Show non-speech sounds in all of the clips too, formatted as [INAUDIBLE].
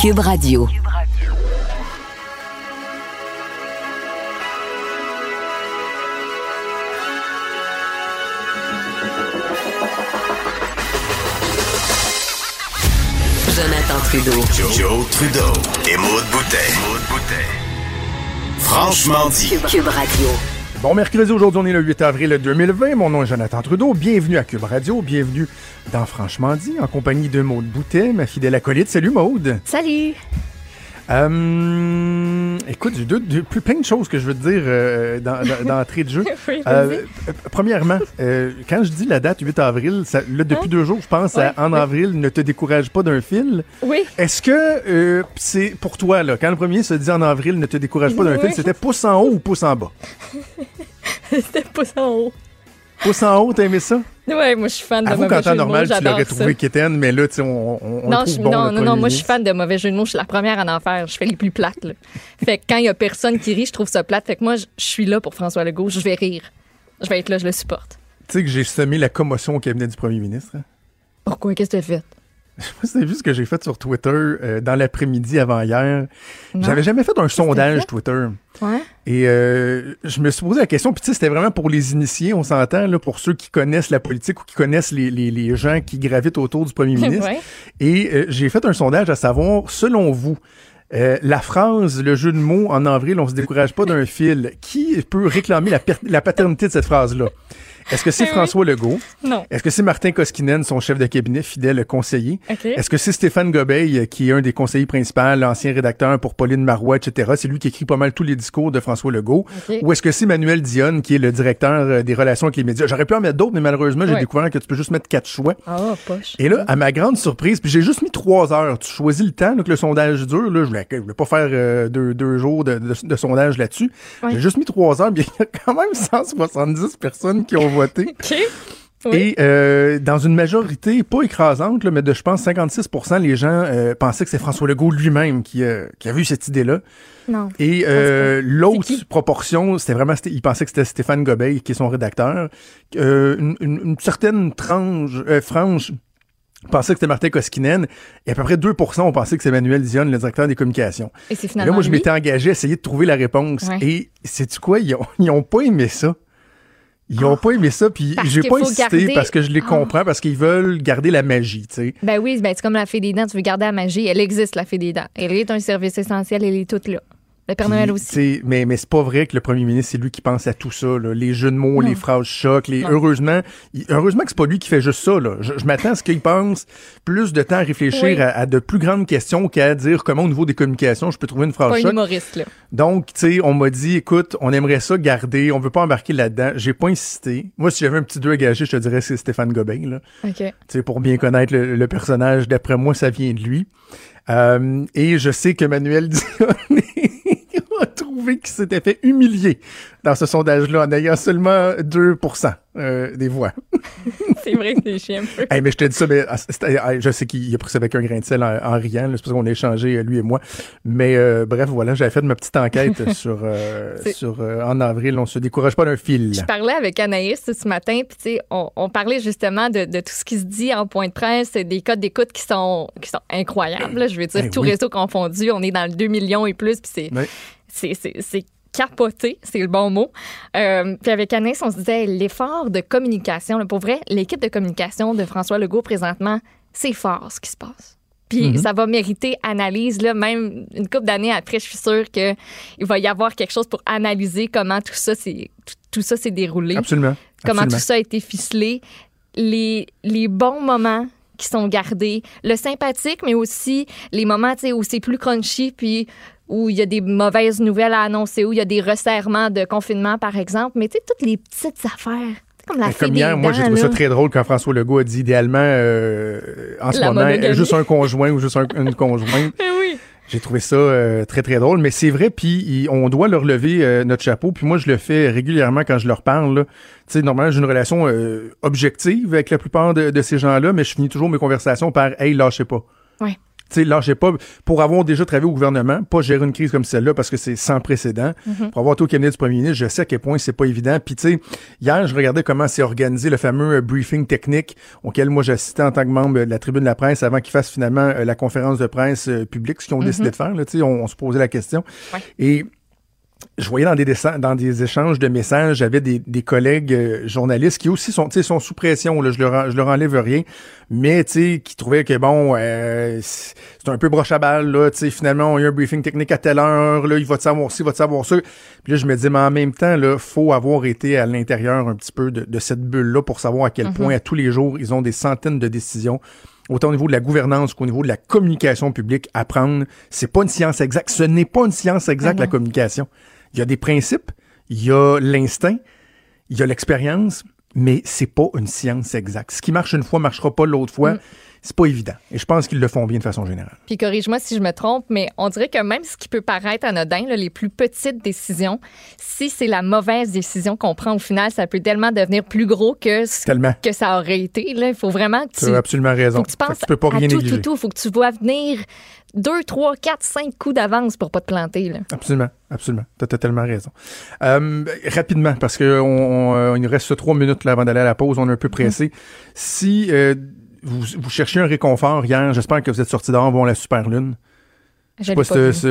Cube Radio. Jonathan Trudeau. Joe, Trudeau et Maude Boutet. Franchement dit. Cube Radio. Bon mercredi, aujourd'hui on est le 8 avril 2020. Mon nom est Jonathan Trudeau. Bienvenue à Cube Radio. Bienvenue dans Franchement dit, en compagnie de Maude Boutet, ma fidèle acolyte. Salut Maude. Salut. Euh, écoute, j'ai deux, deux- plus plein de choses que je veux te dire euh, dans, dans- d'entrée de jeu. [LAUGHS] Oui, Euh, premièrement, euh, quand je dis la date 8 avril, ça, là, depuis deux jours, je pense à en avril, ne te décourage pas d'un fil. Oui. Est-ce que c'est pour toi, là, quand le premier se dit en avril, ne te décourage pas d'un fil, c'était pouce en haut ou pouce en bas? [LAUGHS] C'était ça en haut. Pouce en haut, t'as aimé ça? Ouais, moi je suis fan de Avoue mauvais temps de mots, normal, tu l'aurais trouvé quétaine, mais là, tu sais, on, on, on Non, je- trouve bon, non, non, non, moi je suis fan de mauvais jeux de mots. Je suis la première à en faire. Je fais les plus plates. Là. Fait que quand il y a personne qui rit, je trouve ça plate. Fait que moi, je je suis là pour François Legault. Je vais rire. Je vais être là, je le supporte. Tu sais que j'ai semé la commotion au cabinet du premier ministre. hein? Pourquoi? Qu'est-ce que tu as fait? [LAUGHS] Je sais pas si t'as vu ce que j'ai fait sur Twitter euh, dans l'après-midi avant hier. J'avais jamais fait un sondage fait? Twitter. Ouais? Et euh, je me suis posé la question, puis tu sais, c'était vraiment pour les initiés, on s'entend, là, pour ceux qui connaissent la politique ou qui connaissent les, les, les gens qui gravitent autour du premier [LAUGHS] ministre. Ouais. Et euh, j'ai fait un sondage à savoir, selon vous, euh, la phrase, le jeu de mots en avril, on se décourage pas d'un fil, qui peut réclamer la, la paternité de cette phrase-là? Est-ce que c'est François Legault? Non. Est-ce que c'est Martin Koskinen, son chef de cabinet, fidèle conseiller? OK. Est-ce que c'est Stéphane Gobeil, euh, qui est un des conseillers principaux, l'ancien rédacteur pour Pauline Marois, etc.? C'est lui qui écrit pas mal tous les discours de François Legault. OK. Ou est-ce que c'est Manuel Dionne, qui est le directeur euh, des relations avec les médias? J'aurais pu en mettre d'autres, mais malheureusement, j'ai découvert que tu peux juste mettre quatre choix. Ah, poche. Et là, à ma grande surprise, puis j'ai juste mis trois heures. Tu choisis le temps que le sondage dure. Là, je voulais, je voulais pas faire euh, deux, deux jours de, de- de sondage là-dessus. J'ai juste mis trois heures, puis il y a quand même 170 personnes qui ont voté. [LAUGHS] [LAUGHS] OK. Oui. Et euh, dans une majorité, pas écrasante, là, mais de, je pense, 56% les gens euh, pensaient que c'est François Legault lui-même qui, euh, qui avait eu cette idée-là. Non. Et euh, l'autre C'est proportion, c'était vraiment, c'était- il pensait que c'était Stéphane Gobeil, qui est son rédacteur. Une, une- une certaine tranche, frange pensait que c'était Martin Koskinen. Et à peu près 2 ont pensé que c'est Emmanuel Dionne, le directeur des communications. Et c'est Et là, moi, je m'étais engagé à essayer de trouver la réponse. Ouais. Et sais-tu quoi? Ils ont, [LAUGHS] ils ont pas aimé ça. Ils ont pas aimé ça, puis j'ai pas insisté garder- parce que je les Ah. comprends, parce qu'ils veulent garder la magie, tu sais. Ben oui, ben c'est comme la fée des dents. Tu veux garder la magie. Elle existe, la fée des dents. Elle est un service essentiel. Elle est toute là. Le Père Noël aussi. Mais, mais c'est pas vrai que le premier ministre, c'est lui qui pense à tout ça, là. les jeux de mots, Non. les phrases chocs. Les... Non. Heureusement, il- heureusement que c'est pas lui qui fait juste ça. Là. Je, je m'attends à ce qu'il pense plus de temps à réfléchir Oui. à, à de plus grandes questions qu'à dire comment au niveau des communications je peux trouver une phrase Pas un choc. humoriste, là. Donc, tu sais, on m'a dit, écoute, on aimerait ça garder, on veut pas embarquer là-dedans. J'ai pas insisté. Moi, si j'avais un petit deux à gager, je te dirais que c'est Stéphane Gobin, là. OK. Tu sais, pour bien connaître le, le personnage, d'après moi, ça vient de lui. Euh, et je sais que Manuel [LAUGHS] a trouvé qu'il s'était fait humilier dans ce sondage-là en ayant seulement 2 euh, des voix. [LAUGHS] C'est vrai que c'est chiant un peu. Hey, mais je te dis ça, mais ah, je sais qu'il a pris ça avec un grain de sel en, en riant. C'est parce qu'on a échangé, euh, lui et moi. Mais euh, bref, voilà, j'avais fait ma petite enquête [LAUGHS] sur, euh, sur en avril. On se décourage pas d'un fil. Je parlais avec Anaïs ce matin, puis on, on parlait justement de, de tout ce qui se dit en point de presse, des codes d'écoute qui sont, qui sont incroyables. là. je veux dire, Ben tout oui. réseau confondu, on est dans le 2 millions et plus, puis c'est, Oui. c'est capoté, c'est le bon mot. Euh, puis avec Anaïs, on se disait, l'effort de communication, là, pour vrai, l'équipe de communication de François Legault présentement, c'est fort ce qui se passe. Puis Mhm. ça va mériter analyse, là, même une couple d'années après, je suis sûre qu'il va y avoir quelque chose pour analyser comment tout ça s'est, tout, tout ça s'est déroulé Absolument. comment Absolument. tout ça a été ficelé, les, les bons moments qui sont gardés, le sympathique, mais aussi les moments où c'est plus crunchy, puis où il y a des mauvaises nouvelles à annoncer, où il y a des resserrements de confinement, par exemple. Mais tu sais, toutes les petites affaires, comme la Comme hier, moi, j'ai trouvé ça très drôle quand François Legault a dit idéalement, euh, en ce La moment, monogamie. juste un conjoint ou juste un- une conjointe. [LAUGHS] Eh oui. J'ai trouvé ça euh, très, très drôle. Mais c'est vrai, puis on doit leur lever euh, notre chapeau. Puis moi, je le fais régulièrement quand je leur parle. Tu sais, normalement, j'ai une relation euh, objective avec la plupart de, de ces gens-là, mais je finis toujours mes conversations par « Hey, lâchez pas ». Ouais. Sais, lâchez pas. Pour avoir déjà travaillé au gouvernement, pas gérer une crise comme celle-là parce que c'est sans précédent. Mm-hmm. Pour avoir été au cabinet du premier ministre, je sais à quel point c'est pas évident. Puis tu sais, hier, je regardais comment c'est organisé le fameux euh, briefing technique auquel moi j'assistais en tant que membre de la tribune de la presse avant qu'ils fassent finalement euh, la conférence de presse euh, publique, ce qu'ils ont décidé de faire. Là, on, on se posait la question. Ouais. Et je voyais dans des, dessa- dans des échanges de messages, j'avais des, des collègues euh, journalistes qui aussi sont, tu sais, sont sous pression. Là, je leur, je leur enlève rien, mais tu sais, qui trouvaient que bon, euh, c'est un peu broche à balle. Là, tu sais, finalement, on a eu un briefing technique à telle heure. Là, il va te savoir ci, il va te savoir ça. Puis là, je me dis, mais en même temps, là, faut avoir été à l'intérieur un petit peu de, de cette bulle-là pour savoir à quel point à tous les jours ils ont des centaines de décisions autant au niveau de la gouvernance qu'au niveau de la communication publique, à prendre. C'est pas une science exacte. Ce n'est pas une science exacte, la communication. Il y a des principes, il y a l'instinct, il y a l'expérience, mais c'est pas une science exacte. Ce qui marche une fois marchera pas l'autre fois. C'est pas évident. Et je pense qu'ils le font bien de façon générale. Puis corrige-moi si je me trompe, mais on dirait que même ce qui peut paraître anodin, là, les plus petites décisions, si c'est la mauvaise décision qu'on prend au final, ça peut tellement devenir plus gros que ce Tellement. que ça aurait été. Là. Il faut vraiment que Tu tu, as absolument raison. faut que tu penses tu peux pas à rien tout, négliger. tout, tout. faut que tu vois venir deux, trois, quatre, cinq coups d'avance pour pas te planter. Là. Absolument, absolument. Tu as totalement raison. Euh, rapidement, parce que on, on, euh, il nous reste trois minutes là, avant d'aller à la pause, on est un peu pressé. Si euh, vous, vous cherchiez un réconfort hier, j'espère que vous êtes sortis dehors avant la super lune.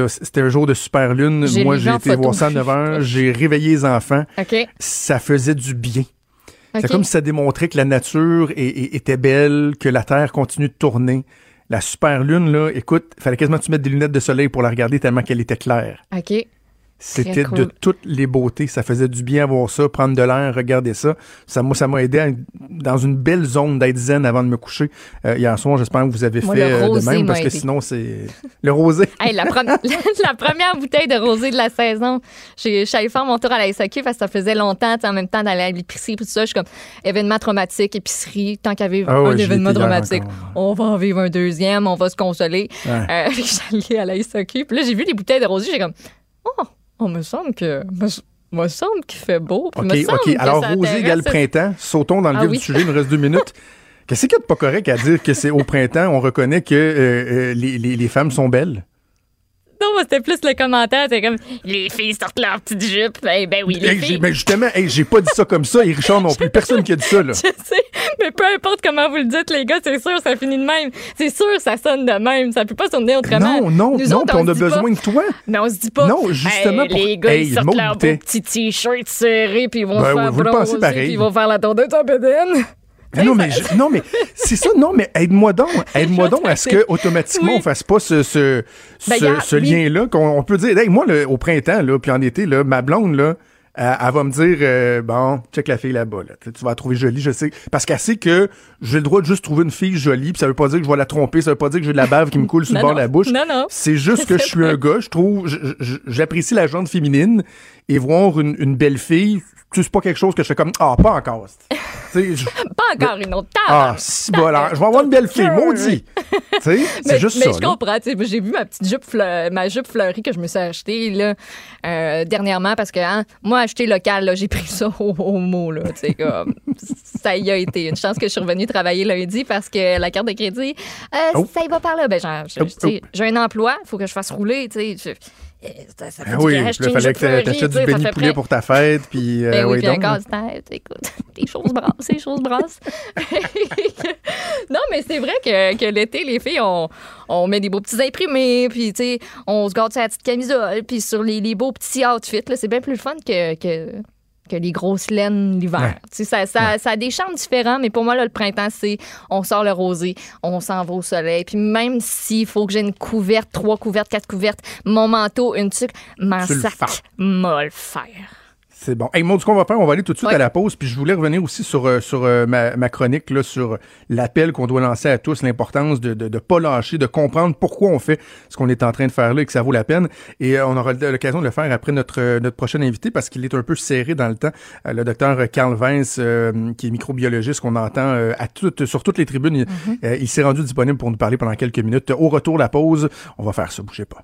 C'était un jour de super lune. Moi, j'ai été photo. voir ça à 9 heures. [LAUGHS] J'ai réveillé les enfants. OK. Ça faisait du bien. C'est comme si ça démontrait que la nature est- est- était belle, que la Terre continue de tourner. La super lune, là, écoute, fallait quasiment que tu mettes des lunettes de soleil pour la regarder tellement qu'elle était claire. OK. C'était cool. de toutes les beautés. Ça faisait du bien à voir ça, prendre de l'air, regarder ça. Ça m'a, ça m'a aidé à dans une belle zone d'être zen avant de me coucher. Euh, hier soir, j'espère que vous avez Moi, fait le euh, de même parce que sinon, c'est le rosé. [LAUGHS] Hey, [LAUGHS] la, première bouteille de rosé de la saison, je suis allée faire mon tour à la SAQ parce que ça faisait longtemps, en même temps d'aller à l'épicerie et tout ça. Je suis comme événement traumatique, épicerie, tant qu'il y avait Ah ouais, un événement traumatique, on va en vivre un deuxième, on va se consoler. Ouais. Euh, [LAUGHS] allée à la SAQ, puis là, j'ai vu les bouteilles de rosé, j'ai comme, oh, on me semble que. Me, me semble qu'il fait beau. OK, me semble OK. que Alors, ça rosé égale printemps. Sautons dans le Ah vif oui. du sujet. Il nous reste deux minutes. [LAUGHS] Qu'est-ce qu'il y a de pas correct à dire que c'est au printemps? On reconnaît que euh, euh, les, les- les femmes sont belles? Non, c'était plus le commentaire, c'est comme, les filles sortent leur petite jupe. Ben, ben oui, les Hey, filles. mais justement, hey, j'ai pas dit ça comme ça. Et Richard non plus. Personne qui a dit ça, là. [LAUGHS] Je sais, mais peu importe comment vous le dites, les gars, c'est sûr, ça finit de même. C'est sûr, ça sonne de même. Ça peut pas sonner autrement. Non, non, Nous non, autres, puis on a besoin pas- de toi. Mais on se dit pas. Non, justement Hey, pour- Les gars, ils sortent leur petit t-shirt serré, puis ils vont Ben oui, faire pensez bronzer, pareil. puis ils vont faire la tournée de bédaine. Ah non, mais, je- [LAUGHS] non, mais c'est ça, non, mais aide-moi donc. Aide-moi donc à ce que automatiquement Oui. on fasse pas ce, ce, Ben, ce, ce lien-là. qu'on on peut dire, hey, moi, le- au printemps, là, puis en été, là, ma blonde, là, elle, elle va me dire, euh, bon, check la fille là-bas, là. Tu vas la trouver jolie, je sais. Parce qu'elle sait que j'ai le droit de juste trouver une fille jolie, puis ça veut pas dire que je vais la tromper, ça veut pas dire que j'ai de la bave qui me coule sur le bord de la bouche. Non, non. C'est juste que je suis un [LAUGHS] gars, je trouve, je- je- j'apprécie la jante féminine, et voir une, une belle fille, c'est pas quelque chose que je fais comme, ah, pas encore. Je- [LAUGHS] Pas encore une autre table. ah, si bon, alors, je vais avoir une belle fille, maudit. [LAUGHS] Mais, c'est juste mais ça. je là. comprends. J'ai vu ma petite jupe, fleu- ma jupe fleurie que je me suis achetée là, euh, dernièrement parce que hein, moi, acheter local, j'ai pris ça [LAUGHS] au, au mot. Là, comme, ça y a été. Une chance que je suis revenue travailler lundi parce que la carte de crédit, euh, Oh. ça y va par là. Ben, Oh, sais, J'ai un emploi, il faut que je fasse rouler. tu sais, je- Ça, ça fait du oui, une fallait que tu du sais, ça béni poulet près- pour ta fête, puis euh, ben oui, ouais, puis un donc. casse-tête. Écoute, [LAUGHS] les choses brassent, les choses brassent. [LAUGHS] non, mais c'est vrai que, que l'été, les filles, on, on met des beaux petits imprimés, puis tu sais, on se garde sur la petite camisole, puis sur les, les beaux petits outfits. C'est bien plus fun que, que, que les grosses laines l'hiver. Ouais. Tu sais, Ça, ça, ça a des charmes différents, mais pour moi, là, le printemps, c'est on sort le rosé, on s'en va au soleil. Puis même s'il faut que j'ai une couverte, trois couvertes, quatre couvertes, mon manteau, une tuque, m'en sac, fais. m'a le faire. C'est bon. Hey, Maud, ce qu'on va faire, on va aller tout de suite à la pause, puis je voulais revenir aussi sur, euh, sur euh, ma, ma chronique, là, sur l'appel qu'on doit lancer à tous, l'importance de ne de, de pas lâcher, de comprendre pourquoi on fait ce qu'on est en train de faire là et que ça vaut la peine. Et euh, on aura l'occasion de le faire après notre, notre prochain invité parce qu'il est un peu serré dans le temps. Le docteur Carl Vince, euh, qui est microbiologiste, qu'on entend euh, à toutes, sur toutes les tribunes, il- euh, il s'est rendu disponible pour nous parler pendant quelques minutes. Au retour, la pause, on va faire ça, bougez pas.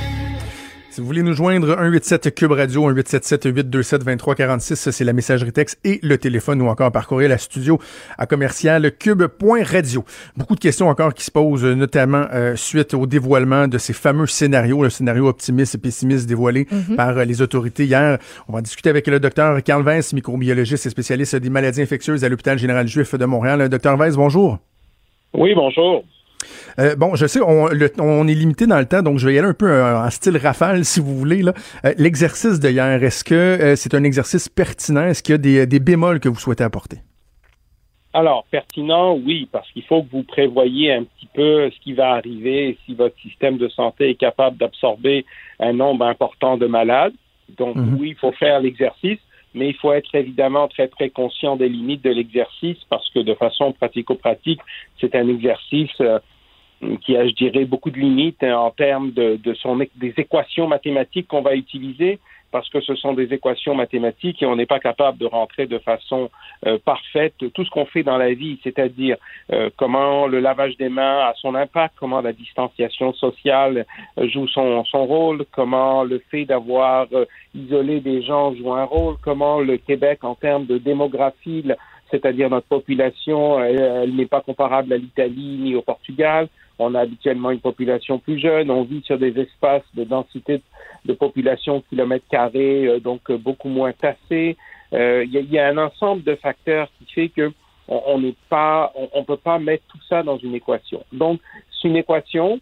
Si vous voulez nous joindre, 187 Cube Radio, 1877 827 2346, c'est la messagerie texte et le téléphone ou encore par courriel à studio à commercial cube.radio. Beaucoup de questions encore qui se posent, notamment euh, suite au dévoilement de ces fameux scénarios, le scénario optimiste et pessimiste dévoilé par euh, les autorités hier. On va en discuter avec le docteur Carl Vince, microbiologiste et spécialiste des maladies infectieuses à l'hôpital général juif de Montréal. Docteur Vince, bonjour. Oui, bonjour. Euh, bon, je sais, on, le- on est limité dans le temps, donc je vais y aller un peu euh, en style rafale, si vous voulez. Euh, L'exercice de hier, est-ce que euh, c'est un exercice pertinent? Est-ce qu'il y a des, des bémols que vous souhaitez apporter? Alors, pertinent, oui, parce qu'il faut que vous prévoyez un petit peu ce qui va arriver si votre système de santé est capable d'absorber un nombre important de malades. Donc, Mhm. oui, il faut faire l'exercice, mais il faut être évidemment très, très conscient des limites de l'exercice parce que de façon pratico-pratique, c'est un exercice euh, qui a, je dirais, beaucoup de limites hein, en termes de, de son, des équations mathématiques qu'on va utiliser parce que ce sont des équations mathématiques et on n'est pas capable de rentrer de façon euh, parfaite tout ce qu'on fait dans la vie, c'est-à-dire euh, comment le lavage des mains a son impact, comment la distanciation sociale euh, joue son, son rôle, comment le fait d'avoir euh, isolé des gens joue un rôle, comment le Québec en termes de démographie, c'est-à-dire notre population, elle, elle n'est pas comparable à l'Italie ni au Portugal. On a habituellement une population plus jeune, on vit sur des espaces de densité de population au kilomètre carré, euh, donc euh, beaucoup moins tassés. Euh, Il y, a- un ensemble de facteurs qui fait que on n'est pas, on, peut pas mettre tout ça dans une équation. Donc, c'est une équation,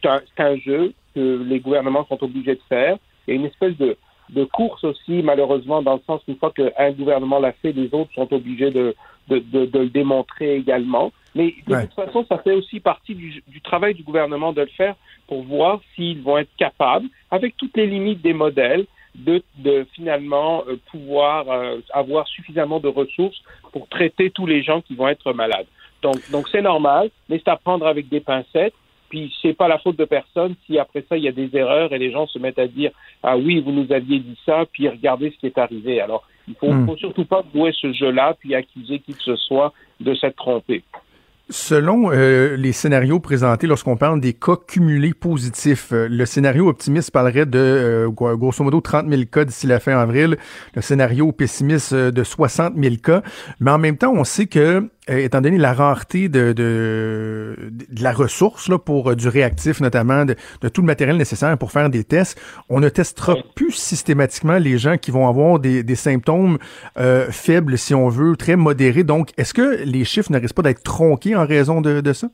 c'est un, un jeu que les gouvernements sont obligés de faire. Il y a une espèce de, de course aussi, malheureusement, dans le sens qu'une fois qu'un gouvernement l'a fait, les autres sont obligés de, de, de, de le démontrer également. Mais de Ouais. toute façon, ça fait aussi partie du, du travail du gouvernement de le faire pour voir s'ils vont être capables, avec toutes les limites des modèles, de, de finalement euh, pouvoir euh, avoir suffisamment de ressources pour traiter tous les gens qui vont être malades. Donc, donc c'est normal, mais c'est à prendre avec des pincettes. Puis c'est pas la faute de personne si après ça il y a des erreurs et les gens se mettent à dire ah oui vous nous aviez dit ça puis regardez ce qui est arrivé. Alors il faut, Hmm. faut surtout pas jouer ce jeu-là puis accuser qui que ce soit de s'être trompé. Selon euh, les scénarios présentés lorsqu'on parle des cas cumulés positifs, euh, le scénario optimiste parlerait de euh, gro- grosso modo 30 000 cas d'ici la fin avril, le scénario pessimiste de 60 000 cas, mais en même temps, on sait que, étant donné la rareté de, de, de la ressource là, pour euh, du réactif, notamment de, de tout le matériel nécessaire pour faire des tests, on ne testera plus systématiquement les gens qui vont avoir des, des symptômes euh, faibles, si on veut, très modérés. Donc, est-ce que les chiffres ne risquent pas d'être tronqués en raison de, ça?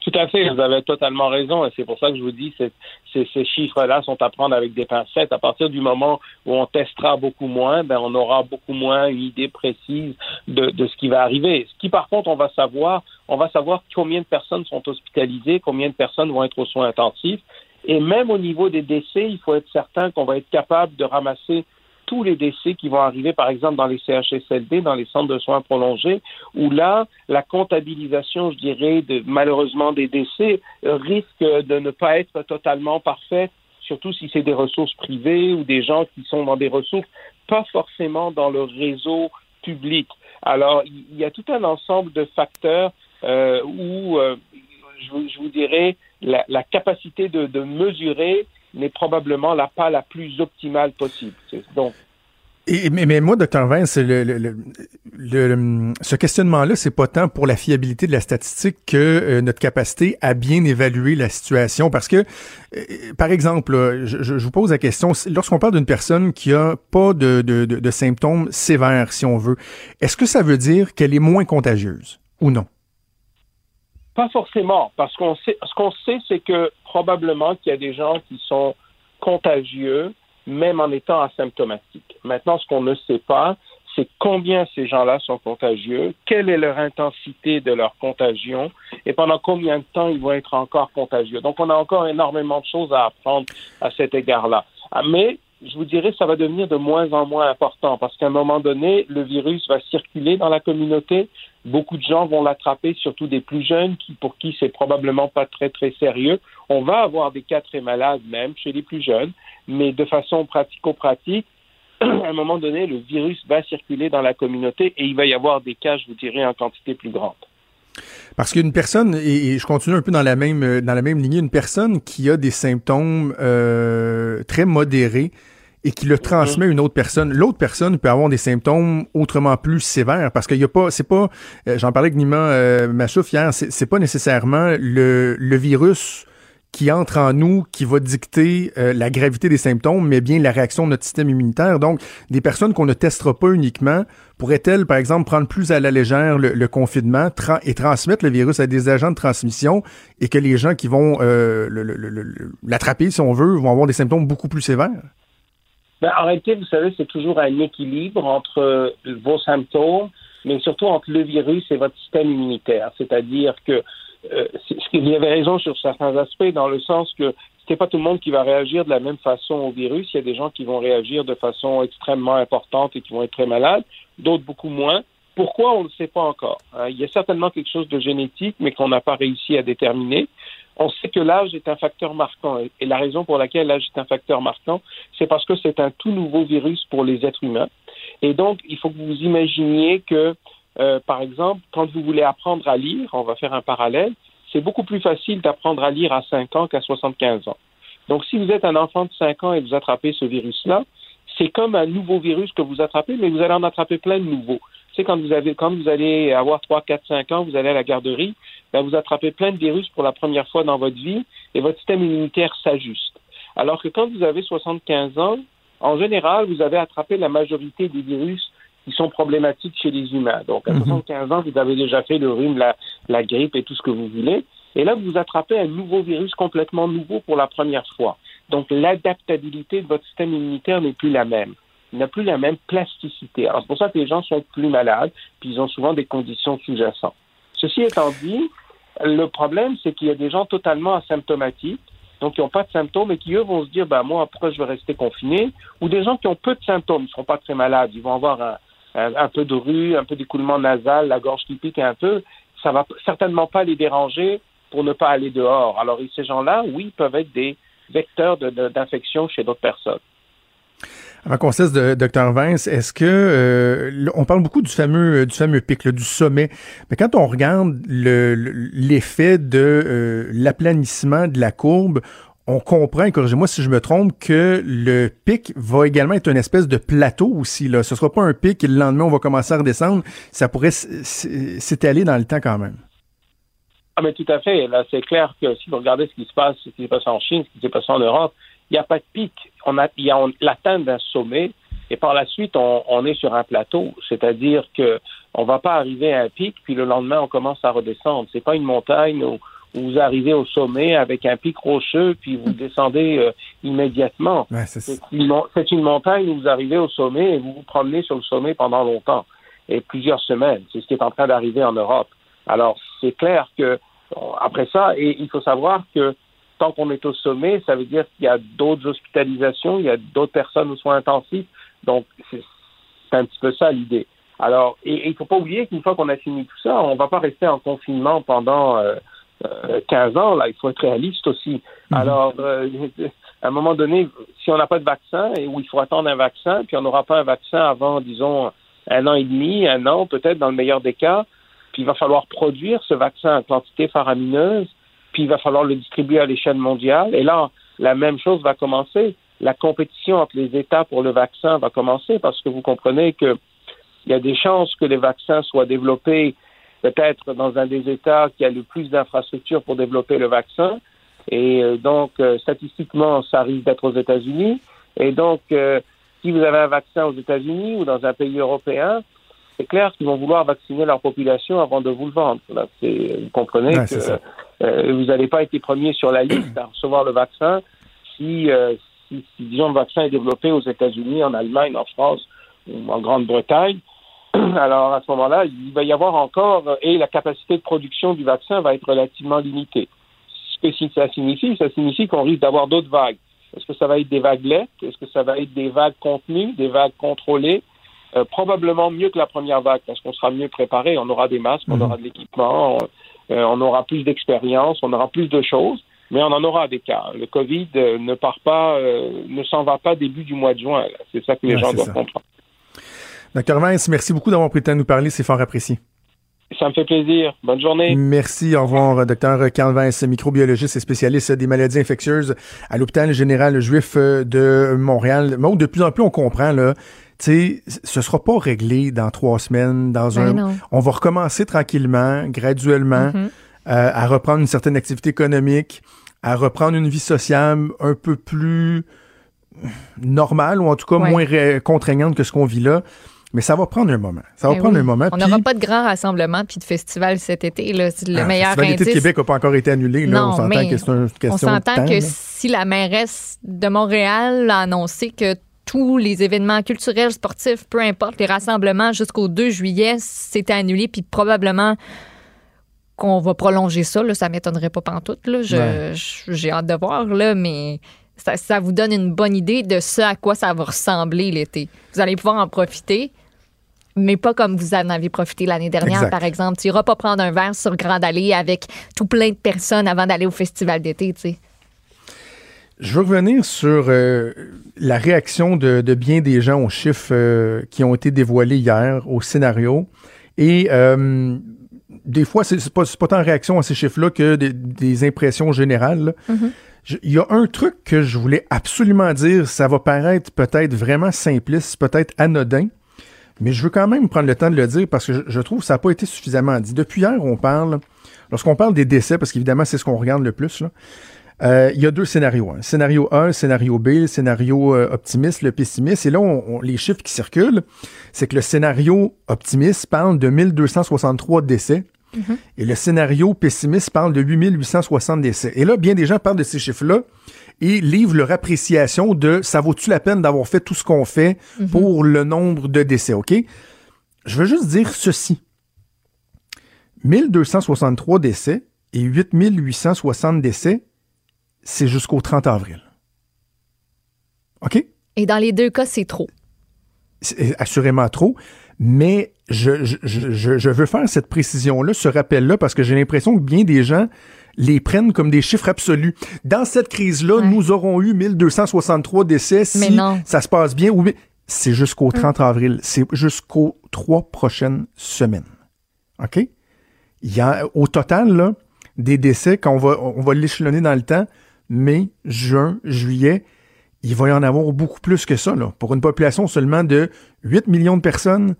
Tout à fait, vous avez totalement raison et c'est pour ça que je vous dis que ces, ces chiffres-là sont à prendre avec des pincettes. À partir du moment où on testera beaucoup moins, ben on aura beaucoup moins une idée précise de, de ce qui va arriver. Ce qui, par contre, on va savoir, on va savoir combien de personnes sont hospitalisées, combien de personnes vont être aux soins intensifs. Et même au niveau des décès, il faut être certain qu'on va être capable de ramasser tous les décès qui vont arriver, par exemple, dans les CHSLD, dans les centres de soins prolongés, où là, la comptabilisation, je dirais, de, malheureusement des décès risque de ne pas être totalement parfaite, surtout si c'est des ressources privées ou des gens qui sont dans des ressources pas forcément dans le réseau public. Alors, il y a tout un ensemble de facteurs euh, où, euh, je, vous- je vous dirais, la, la capacité de, de mesurer n'est probablement la pas la plus optimale possible. Donc, Et, mais, mais moi, docteur Vince, le, le, le, ce questionnement-là, c'est pas tant pour la fiabilité de la statistique que euh, notre capacité à bien évaluer la situation. Parce que, euh, par exemple, je, je, vous pose la question, lorsqu'on parle d'une personne qui a pas de, de, de, de symptômes sévères, si on veut, est-ce que ça veut dire qu'elle est moins contagieuse ou non? Pas forcément, parce qu'on sait, ce qu'on sait, c'est que probablement qu'il y a des gens qui sont contagieux, même en étant asymptomatiques. Maintenant, ce qu'on ne sait pas, c'est combien ces gens-là sont contagieux, quelle est leur intensité de leur contagion et pendant combien de temps ils vont être encore contagieux. Donc, on a encore énormément de choses à apprendre à cet égard-là. Ah, mais je vous dirais, ça va devenir de moins en moins important parce qu'à un moment donné, le virus va circuler dans la communauté. Beaucoup de gens vont l'attraper, surtout des plus jeunes, qui, pour qui c'est probablement pas très, très sérieux. On va avoir des cas très malades même chez les plus jeunes, mais de façon pratico-pratique, [CLEARS THROAT] à un moment donné, le virus va circuler dans la communauté et il va y avoir des cas, je vous dirais, en quantité plus grande. Parce qu'une personne, et, je continue un peu dans la même dans la même lignée, une personne qui a des symptômes euh, très modérés et qui le mhm. transmet à une autre personne, l'autre personne peut avoir des symptômes autrement plus sévères parce qu'il y a pas, c'est pas, euh, j'en parlais avec Nima euh, Machouf hier, c'est pas nécessairement le, le virus qui entre en nous, qui va dicter euh, la gravité des symptômes, mais bien la réaction de notre système immunitaire. Donc, des personnes qu'on ne testera pas uniquement pourraient-elles, par exemple, prendre plus à la légère le, confinement et transmettre le virus à des agents de transmission et que les gens qui vont euh, l'attraper, si on veut, vont avoir des symptômes beaucoup plus sévères? Ben, en réalité, vous savez, c'est toujours un équilibre entre euh, vos symptômes, mais surtout entre le virus et votre système immunitaire. C'est-à-dire que il y avait raison sur certains aspects, dans le sens que c'est pas tout le monde qui va réagir de la même façon au virus. Il y a des gens qui vont réagir de façon extrêmement importante et qui vont être très malades, d'autres beaucoup moins. Pourquoi on ne sait pas encore. Hein. Il y a certainement quelque chose de génétique, mais qu'on n'a pas réussi à déterminer. On sait que l'âge est un facteur marquant. Et la raison pour laquelle l'âge est un facteur marquant, c'est parce que c'est un tout nouveau virus pour les êtres humains. Et donc, il faut que vous imaginiez que euh, par exemple, quand vous voulez apprendre à lire, on va faire un parallèle, c'est beaucoup plus facile d'apprendre à lire à 5 ans qu'à 75 ans. Donc, si vous êtes un enfant de 5 ans et vous attrapez ce virus-là, c'est comme un nouveau virus que vous attrapez, mais vous allez en attraper plein de nouveaux. C'est quand vous avez, quand vous allez avoir 3, 4, 5 ans, vous allez à la garderie, ben vous attrapez plein de virus pour la première fois dans votre vie et votre système immunitaire s'ajuste. Alors que quand vous avez 75 ans, en général, vous avez attrapé la majorité des virus qui sont problématiques chez les humains. Donc, à 75 mhm. ans, vous avez déjà fait le rhume, la, la grippe et tout ce que vous voulez. Et là, vous attrapez un nouveau virus complètement nouveau pour la première fois. Donc, l'adaptabilité de votre système immunitaire n'est plus la même. Il n'a plus la même plasticité. Alors, c'est pour ça que les gens sont plus malades, puis ils ont souvent des conditions sous-jacentes. Ceci étant dit, le problème, c'est qu'il y a des gens totalement asymptomatiques, donc qui n'ont pas de symptômes et qui, eux, vont se dire, ben, moi, pourquoi je vais rester confiné? Ou des gens qui ont peu de symptômes, ils ne seront pas très malades, ils vont avoir un, un, peu de rue, un peu d'écoulement nasal, la gorge qui pique un peu, ça va certainement pas les déranger pour ne pas aller dehors. Alors, ces gens-là, oui, peuvent être des vecteurs d'infection chez d'autres personnes. Avant qu'on cesse, de, Dr Vince, est-ce que euh, on parle beaucoup du fameux du fameux pic, du sommet, mais quand on regarde l'effet de euh, l'aplanissement de la courbe, on comprend, corrigez-moi si je me trompe, que le pic va également être une espèce de plateau aussi. Ce ne sera pas un pic et le lendemain, on va commencer à redescendre. Ça pourrait s'étaler dans le temps quand même. Ah, mais tout à fait. Là, c'est clair que si vous regardez ce qui se passe, ce qui s'est passé en Chine, ce qui s'est passé en Europe, il n'y a pas de pic. On a, il y a l'atteinte d'un sommet et par la suite, on, est sur un plateau. C'est-à-dire que on va pas arriver à un pic, puis le lendemain, on commence à redescendre. C'est pas une montagne où vous arrivez au sommet avec un pic rocheux, puis vous descendez euh, immédiatement. c'est une, montagne où vous arrivez au sommet et vous vous promenez sur le sommet pendant longtemps, et plusieurs semaines. C'est ce qui est en train d'arriver en Europe. Alors, c'est clair que après ça, et il faut savoir que tant qu'on est au sommet, ça veut dire qu'il y a d'autres hospitalisations, il y a d'autres personnes aux soins intensifs. Donc, c'est un petit peu ça l'idée. Alors, et il ne faut pas oublier qu'une fois qu'on a fini tout ça, on ne va pas rester en confinement pendant euh, 15 euh, ans, là, il faut être réaliste aussi. Mhm. Alors, euh, à un moment donné, si on n'a pas de vaccin et où il faut attendre un vaccin, puis on n'aura pas un vaccin avant, disons, un an et demi, un an, peut-être dans le meilleur des cas, puis il va falloir produire ce vaccin en quantité faramineuse, puis il va falloir le distribuer à l'échelle mondiale. Et là, la même chose va commencer. la compétition entre les États pour le vaccin va commencer parce que vous comprenez que il y a des chances que les vaccins soient développés peut-être dans un des États qui a le plus d'infrastructures pour développer le vaccin. Et euh, donc, euh, statistiquement, ça risque d'être aux États-Unis. Et donc, euh, si vous avez un vaccin aux États-Unis ou dans un pays européen, c'est clair qu'ils vont vouloir vacciner leur population avant de vous le vendre. Là, vous comprenez que vous n'allez pas être premier sur la liste à recevoir le vaccin si, si, si, disons, le vaccin est développé aux États-Unis, en Allemagne, en France ou en Grande-Bretagne. [CLEARS THROAT] Alors, à ce moment-là, il va y avoir encore, et la capacité de production du vaccin va être relativement limitée. Ce que ça signifie, ça signifie qu'on risque d'avoir d'autres vagues. Est-ce que ça va être des vaguelettes? Est-ce que ça va être des vagues contenues, des vagues contrôlées? Euh, probablement mieux que la première vague, parce qu'on sera mieux préparé, on aura des masques, on mhm. aura de l'équipement, euh, on, aura plus d'expérience, on aura plus de choses, mais on en aura des cas. Le Covid euh, ne part pas, ne s'en va pas début du mois de juin. C'est ça que les gens doivent comprendre. Docteur Vince, merci beaucoup d'avoir pris le temps de nous parler. C'est fort apprécié. Ça me fait plaisir. Bonne journée. Merci. Au revoir, docteur Carl Vince, microbiologiste et spécialiste des maladies infectieuses à l'hôpital général juif de Montréal. Bon, de plus en plus, on comprend, là. Tu sais, ce sera pas réglé dans trois semaines, dans ben un. On va recommencer tranquillement, graduellement, mm-hmm. euh, à reprendre une certaine activité économique, à reprendre une vie sociale un peu plus normale, ou en tout cas moins contraignante que ce qu'on vit là. Mais ça va prendre un moment. Ça va ben prendre un moment. On n'aura pas de grand rassemblement puis de festival cet été. Là. Le ah, meilleur le indice. de Québec n'a pas encore été annulé. Là. on s'entend que c'est une question On s'entend que si la mairesse de Montréal a annoncé que tous les événements culturels, sportifs, peu importe, les rassemblements jusqu'au 2 juillet, c'était annulé, puis probablement qu'on va prolonger ça. Là, ça m'étonnerait pas pantoute. Là. j'ai hâte de voir, là, mais ça, vous donne une bonne idée de ce à quoi ça va ressembler l'été. Vous allez pouvoir en profiter, mais pas comme vous en avez profité l'année dernière, par exemple. Tu iras pas prendre un verre sur Grande Allée avec tout plein de personnes avant d'aller au festival d'été, tu sais. Je veux revenir sur euh, la réaction de, bien des gens aux chiffres euh, qui ont été dévoilés hier, au scénario. Et euh, des fois, c'est pas, pas tant réaction à ces chiffres-là que des, impressions générales. Il y a un truc que je voulais absolument dire, ça va paraître peut-être vraiment simpliste, peut-être anodin, mais je veux quand même prendre le temps de le dire parce que je, trouve que ça n'a pas été suffisamment dit. Depuis hier, on parle, lorsqu'on parle des décès, parce qu'évidemment, c'est ce qu'on regarde le plus, euh, il y a deux scénarios. Hein. Scénario A, scénario B, le scénario euh, optimiste, le pessimiste. Et là, les chiffres qui circulent, c'est que le scénario optimiste parle de 1263 décès et le scénario pessimiste parle de 8860 décès. Et là, bien des gens parlent de ces chiffres-là et livrent leur appréciation de ça vaut-tu la peine d'avoir fait tout ce qu'on fait mhm. pour le nombre de décès, OK? Je veux juste dire ceci. 1263 décès et 8860 décès, c'est jusqu'au 30 avril. OK? Et dans les deux cas, c'est trop. C'est assurément trop. Mais je, je, je, veux faire cette précision-là, ce rappel-là, parce que j'ai l'impression que bien des gens les prennent comme des chiffres absolus. Dans cette crise-là, nous aurons eu 1263 décès si ça se passe bien. C'est jusqu'au 30 hum. avril. C'est jusqu'aux trois prochaines semaines. OK? Il y a au total là, des décès, quand on va, on va l'échelonner dans le temps, mai, juin, juillet, il va y en avoir beaucoup plus que ça. Là. Pour une population seulement de 8 millions de personnes,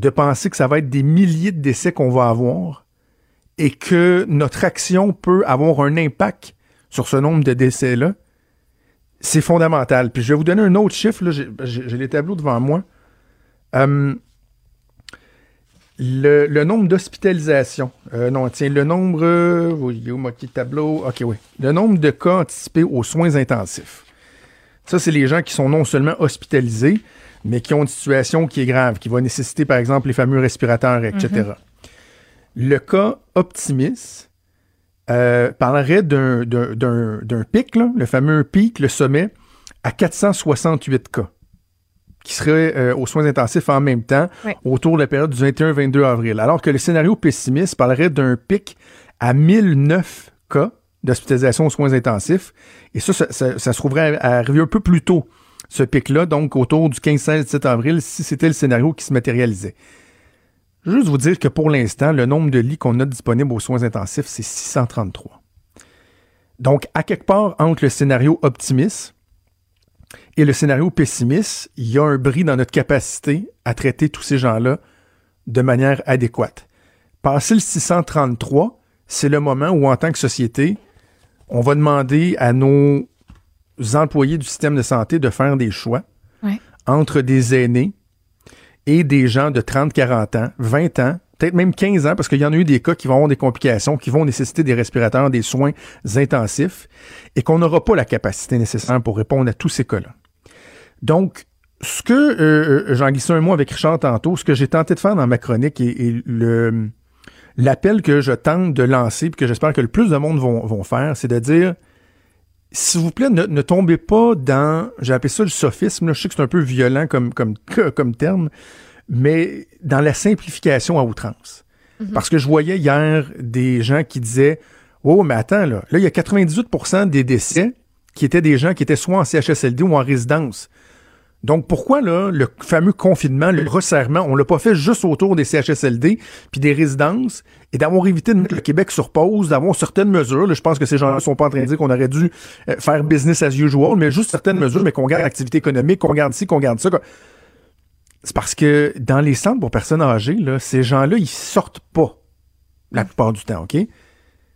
de penser que ça va être des milliers de décès qu'on va avoir et que notre action peut avoir un impact sur ce nombre de décès-là, c'est fondamental. Puis je vais vous donner un autre chiffre, j'ai les tableaux devant moi. Hum, le, nombre d'hospitalisations. Euh, non, tiens, le nombre. Euh, oui, tableau. OK, oui. Le nombre de cas anticipés aux soins intensifs. Ça, c'est les gens qui sont non seulement hospitalisés, mais qui ont une situation qui est grave, qui va nécessiter, par exemple, les fameux respirateurs, etc. Mhm. Le cas optimiste euh, parlerait d'un pic, le fameux pic, le sommet, à 468 cas, qui serait euh, aux soins intensifs en même temps, autour de la période du 21-22 avril. Alors que le scénario pessimiste parlerait d'un pic à 1009 cas d'hospitalisation aux soins intensifs. Et ça, ça, ça, se trouverait à arriver un peu plus tôt ce pic-là, donc autour du 15-16-17 avril, si c'était le scénario qui se matérialisait. Juste vous dire que pour l'instant, le nombre de lits qu'on a disponibles aux soins intensifs, c'est 633. Donc, à quelque part entre le scénario optimiste Et le scénario pessimiste, il y a un bris dans notre capacité à traiter tous ces gens-là de manière adéquate. Passer le 633, c'est le moment où, en tant que société, on va demander à nos employés du système de santé de faire des choix Ouais. entre des aînés et des gens de 30, 40 ans, 20 ans, peut-être même 15 ans, parce qu'il y en a eu des cas qui vont avoir des complications, qui vont nécessiter des respirateurs, des soins intensifs, et qu'on n'aura pas la capacité nécessaire pour répondre à tous ces cas-là. Donc, ce que, euh, euh, j'en glissais un mot avec Richard tantôt, ce que j'ai tenté de faire dans ma chronique et, et le l'appel que je tente de lancer, puis que j'espère que le plus de monde vont, vont faire, c'est de dire, s'il vous plaît, ne, ne tombez pas dans, j'ai appelé ça le sophisme, là, je sais que c'est un peu violent comme, comme, [LAUGHS] comme terme, mais dans la simplification à outrance. Parce que je voyais hier des gens qui disaient, oh, mais attends, là, là, il y a 98% des décès qui étaient des gens qui étaient soit en CHSLD ou en résidence. Donc pourquoi là le fameux confinement, le resserrement, on l'a pas fait juste autour des CHSLD puis des résidences et d'avoir évité de mettre le Québec sur pause, d'avoir certaines mesures. Là, je pense que ces gens-là sont pas en train de dire qu'on aurait dû euh, faire business as usual, mais juste certaines mesures, mais qu'on garde l'activité économique, qu'on garde ci, qu'on garde ça. C'est parce que dans les centres pour personnes âgées, là, ces gens-là, ils sortent pas la plupart du temps, OK?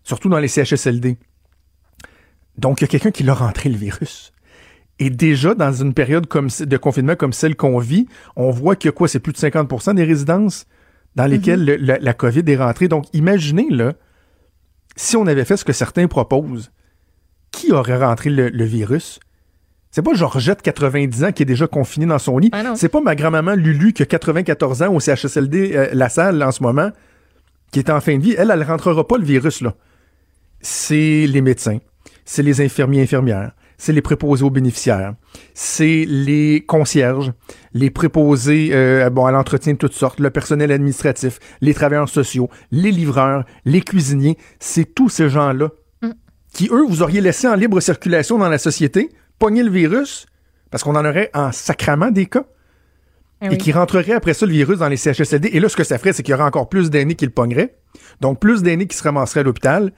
Surtout dans les CHSLD. Donc, il y a quelqu'un qui leur a rentré le virus. Et déjà, dans une période comme, de confinement comme celle qu'on vit, on voit qu'il y a quoi? C'est plus de 50% des résidences dans lesquelles le- la, la COVID est rentrée. Donc, imaginez, là, si on avait fait ce que certains proposent, qui aurait rentré le, le virus? C'est pas Georgette, 90 ans, qui est déjà confinée dans son lit. Ah. C'est pas ma grand-maman Lulu, qui a 94 ans au CHSLD euh, La Salle, en ce moment, qui est en fin de vie. Elle, elle rentrera pas le virus, là. C'est les médecins, c'est les infirmiers infirmières, c'est les préposés aux bénéficiaires, c'est les concierges, les préposés euh, bon, à l'entretien de toutes sortes, le personnel administratif, les travailleurs sociaux, les livreurs, les cuisiniers. C'est tous ces gens-là qui, eux, vous auriez laissé en libre circulation dans la société, pogner le virus, parce qu'on en aurait en sacrament des cas Ah et qui rentrerait après ça le virus dans les CHSLD. Et là, ce que ça ferait, c'est qu'il y aurait encore plus d'aînés qui le pogneraient. Donc, plus d'aînés qui se ramasseraient à l'hôpital,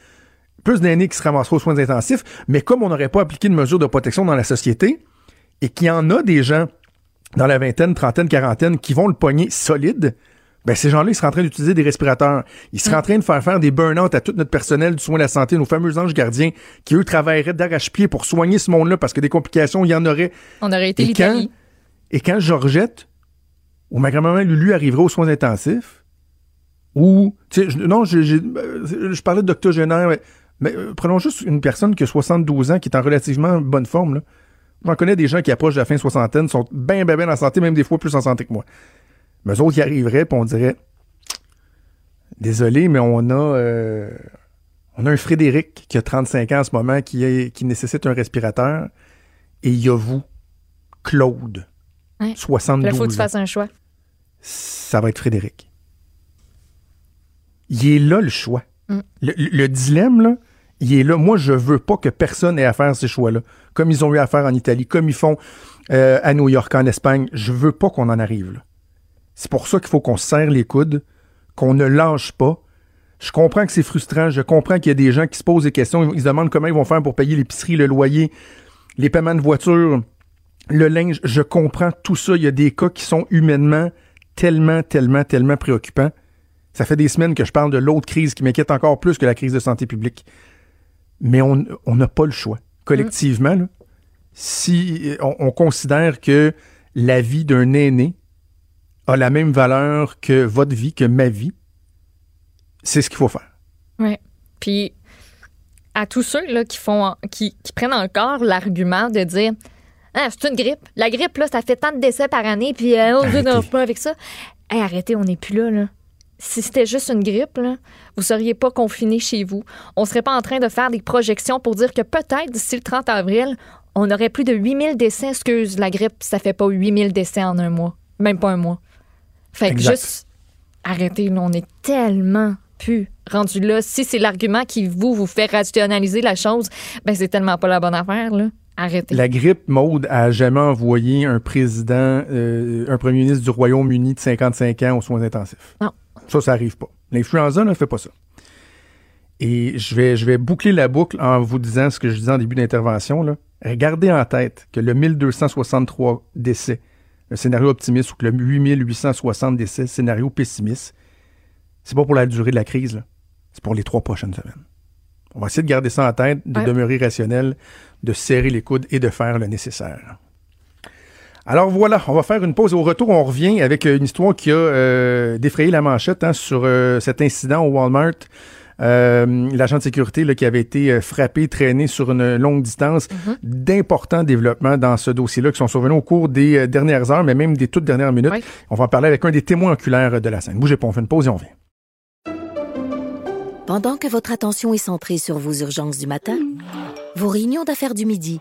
plus d'aînés qui se ramasseraient aux soins intensifs. Mais comme on n'aurait pas appliqué de mesures de protection dans la société, et qu'il y en a des gens dans la vingtaine, trentaine, quarantaine qui vont le pogner solide, ben ces gens-là, ils seraient en train d'utiliser des respirateurs. Ils seraient en train de faire faire des burn-out à tout notre personnel du soin de la santé, nos fameux anges gardiens, qui, eux, travailleraient d'arrache-pied pour soigner ce monde-là parce que des complications, il y en aurait. On aurait été Et quand, et quand Georgette ou ma grand-maman Lulu arriverait aux soins intensifs, ou, tu sais, je- non, j'ai- j'ai- euh, je parlais de doctogénaire, mais, mais, euh, prenons juste une personne qui a 72 ans, qui est en relativement bonne forme. J'en connais des gens qui approchent de la fin soixantaine, sont bien, bien, bien en santé, même des fois plus en santé que moi. Mais eux autres, ils arriveraient, puis on dirait, désolé, mais on a, euh, on a un Frédéric qui a 35 ans en ce moment, qui, est, qui nécessite un respirateur, et il y a vous, Claude, Ouais. 72 Là, il faut que tu ans fasses un choix. ça va être Frédéric. Il est là le choix. Mm. Le, le- le dilemme, là, il est là. Moi, je veux pas que personne ait à faire ces choix-là. Comme ils ont eu à faire en Italie, comme ils font euh, à New York, en Espagne. Je veux pas qu'on en arrive là. C'est pour ça qu'il faut qu'on se serre les coudes, qu'on ne lâche pas. Je comprends que c'est frustrant. Je comprends qu'il y a des gens qui se posent des questions. Ils se demandent comment ils vont faire pour payer l'épicerie, le loyer, les paiements de voiture, le linge. Je comprends tout ça. Il y a des cas qui sont humainement tellement, tellement, tellement préoccupants. Ça fait des semaines que je parle de l'autre crise qui m'inquiète encore plus que la crise de santé publique. Mais on on n'a pas le choix. Collectivement, là, si on, on considère que la vie d'un aîné a la même valeur que votre vie, que ma vie, c'est ce qu'il faut faire. Ouais. Puis à tous ceux là, qui font qui, qui prennent encore l'argument de dire ah, c'est une grippe. La grippe, là, ça fait tant de décès par année, puis euh, on ne pas avec ça. Hey, arrêtez, on n'est plus là, là. Si c'était juste une grippe, là, vous seriez pas confiné chez vous. On serait pas en train de faire des projections pour dire que peut-être d'ici le 30 avril, on aurait plus de 8000 décès. Excuse, la grippe, ça fait pas 8000 décès en un mois. Même pas un mois. Fait que juste arrêtez, là, on est tellement plus rendu là. Si c'est l'argument qui vous vous fait rationaliser la chose, ben c'est tellement pas la bonne affaire, là. Arrêtez. La grippe, Maude, a jamais envoyé un président, euh, un premier ministre du Royaume-Uni de 55 ans aux soins intensifs. Non. Ça, ça arrive pas. L'influenza ne fait pas ça. Et je vais, je vais boucler la boucle en vous disant ce que je disais en début d'intervention. là. Gardez en tête que le 1263 décès, le scénario optimiste, ou que le 8860 décès, scénario pessimiste, c'est pas pour la durée de la crise, c'est pour les trois prochaines semaines. On va essayer de garder ça en tête, de demeurer rationnel, de serrer les coudes et de faire le nécessaire. Alors voilà, on va faire une pause. Au retour, on revient avec une histoire qui a euh, défrayé la manchette hein, sur euh, cet incident au Walmart. Euh, l'agent de sécurité là, qui avait été frappé, traîné sur une longue distance. Mm-hmm. D'importants développements dans ce dossier-là qui sont survenus au cours des dernières heures, mais même des toutes dernières minutes. On va en parler avec un des témoins oculaires de la scène. Bougez pas, on fait une pause et on vient. Pendant que votre attention est centrée sur vos urgences du matin, vos réunions d'affaires du midi,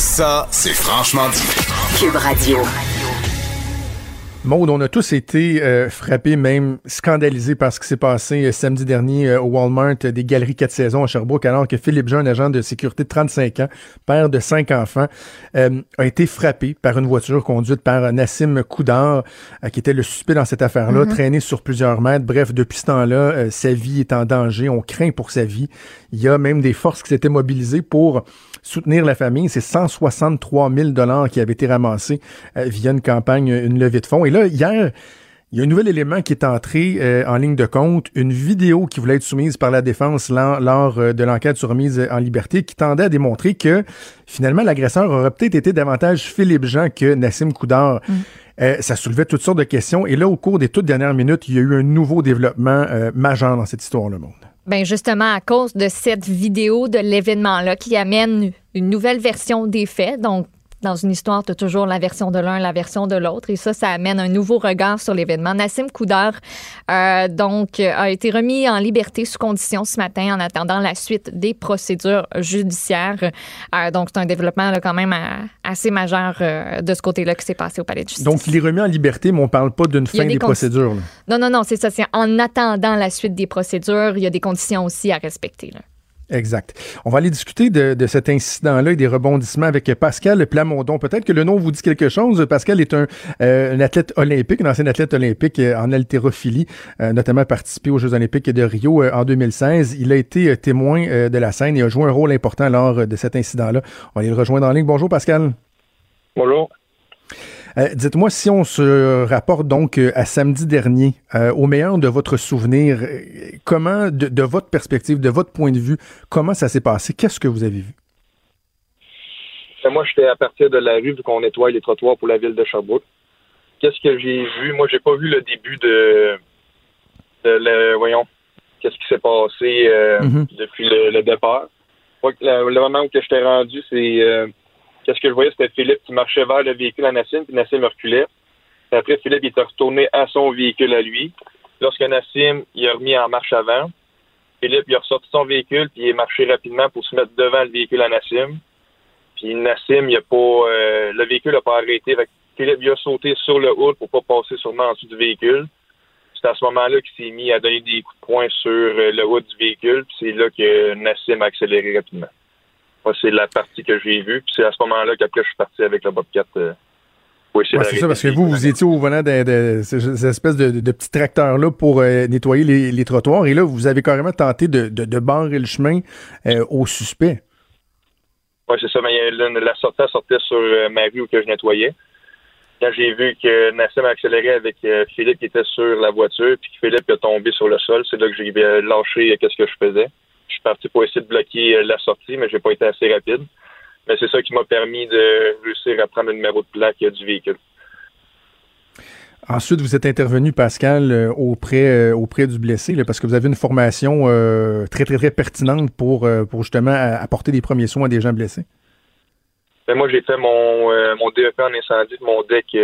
Ça, c'est franchement dit. Cube Radio. Maud, on a tous été euh, frappés, même scandalisés par ce qui s'est passé euh, samedi dernier euh, au Walmart des Galeries 4 saisons à Sherbrooke, alors que Philippe Jean, agent de sécurité de 35 ans, père de cinq enfants, a été frappé par une voiture conduite par Nassim Koudar, qui était le suspect dans cette affaire-là, mm-hmm. traîné sur plusieurs mètres. Bref, depuis ce temps-là, sa vie est en danger. On craint pour sa vie. Il y a même des forces qui s'étaient mobilisées pour soutenir la famille. C'est 163 000 dollars qui avaient été ramassés euh, via une campagne, une levée de fonds. Et là, hier, il y a un nouvel élément qui est entré euh, en ligne de compte, une vidéo qui voulait être soumise par la défense lors, euh, de l'enquête sur remise en liberté qui tendait à démontrer que finalement l'agresseur aurait peut-être été davantage Philippe Jean que Nassim Koudar. Mm. ça soulevait toutes sortes de questions. Et là, au cours des toutes dernières minutes, il y a eu un nouveau développement majeur dans cette histoire, le monde. Ben justement, à cause de cette vidéo de l'événement-là qui amène une nouvelle version des faits, donc dans une histoire, tu as toujours la version de l'un, la version de l'autre. Et ça, ça amène un nouveau regard sur l'événement. Nassim Koudar, euh, donc, a été remis en liberté sous condition ce matin en attendant la suite des procédures judiciaires. Euh, donc, c'est un développement là, quand même euh, assez majeur euh, de ce côté-là qui s'est passé au palais de justice. Donc, il est remis en liberté, mais on parle pas d'une fin des, procédures. Non, non, non, c'est ça. C'est en attendant la suite des procédures, il y a des conditions aussi à respecter. Là. Exact. On va aller discuter de, cet incident-là et des rebondissements avec Pascal Plamondon. Peut-être que le nom vous dit quelque chose. Pascal est un, euh, athlète olympique, un ancien athlète olympique euh, en haltérophilie, euh, notamment participé aux Jeux olympiques de Rio en 2016. Il a été témoin de la scène et a joué un rôle important lors de cet incident-là. On va aller le rejoindre en ligne. Bonjour Pascal. Bonjour. Euh, dites-moi si on se rapporte donc euh, à samedi dernier, euh, au meilleur de votre souvenir, comment, de, votre perspective, de votre point de vue, comment ça s'est passé? Qu'est-ce que vous avez vu? Ben, moi, j'étais à partir de la rue vu qu'on nettoie les trottoirs pour la ville de Sherbrooke. Qu'est-ce que j'ai vu? Moi, j'ai pas vu le début de, le, voyons, qu'est-ce qui s'est passé mm-hmm. depuis le, départ. le, moment où je t'ai rendu, c'est Qu'est-ce que je voyais, c'était Philippe qui marchait vers le véhicule à Nassim, puis Nassim reculait. après, Philippe il était retourné à son véhicule à lui. Lorsque Nassim il a remis en marche avant, Philippe il a ressorti son véhicule, puis il est marché rapidement pour se mettre devant le véhicule à Nassim. Puis Nassim, il a pas, euh, le véhicule n'a pas arrêté. Philippe il a sauté sur le hood pour pas passer sûrement en dessous du véhicule. C'est à ce moment-là qu'il s'est mis à donner des coups de poing sur euh, le hood du véhicule. Puis c'est là que Nassim a accéléré rapidement. Moi, c'est la partie que j'ai vue. Puis c'est à ce moment-là qu'après, je suis parti avec le Bobcat. Euh, c'est ça, parce que vous, vous étiez au volant de, ces espèces de, petits tracteurs-là pour euh, nettoyer les, trottoirs. Et là, vous avez carrément tenté de, de, barrer le chemin euh, au suspect. Oui, c'est ça. Mais la sortie sortait sur ma rue où que je nettoyais. Quand j'ai vu que Nassim a accéléré avec Philippe qui était sur la voiture, puis que Philippe est tombé sur le sol, c'est là que j'ai lâché qu'est-ce que je faisais suis parti pour essayer de bloquer euh, la sortie, mais j'ai pas été assez rapide. Mais c'est ça qui m'a permis de réussir à prendre le numéro de plaque du véhicule. Ensuite, vous êtes intervenu, Pascal, euh, auprès, euh, auprès du blessé, parce que vous avez une formation très, très, très pertinente pour, pour justement apporter des premiers soins à des gens blessés. Ben, moi, j'ai fait mon, mon DEP en incendie de mon deck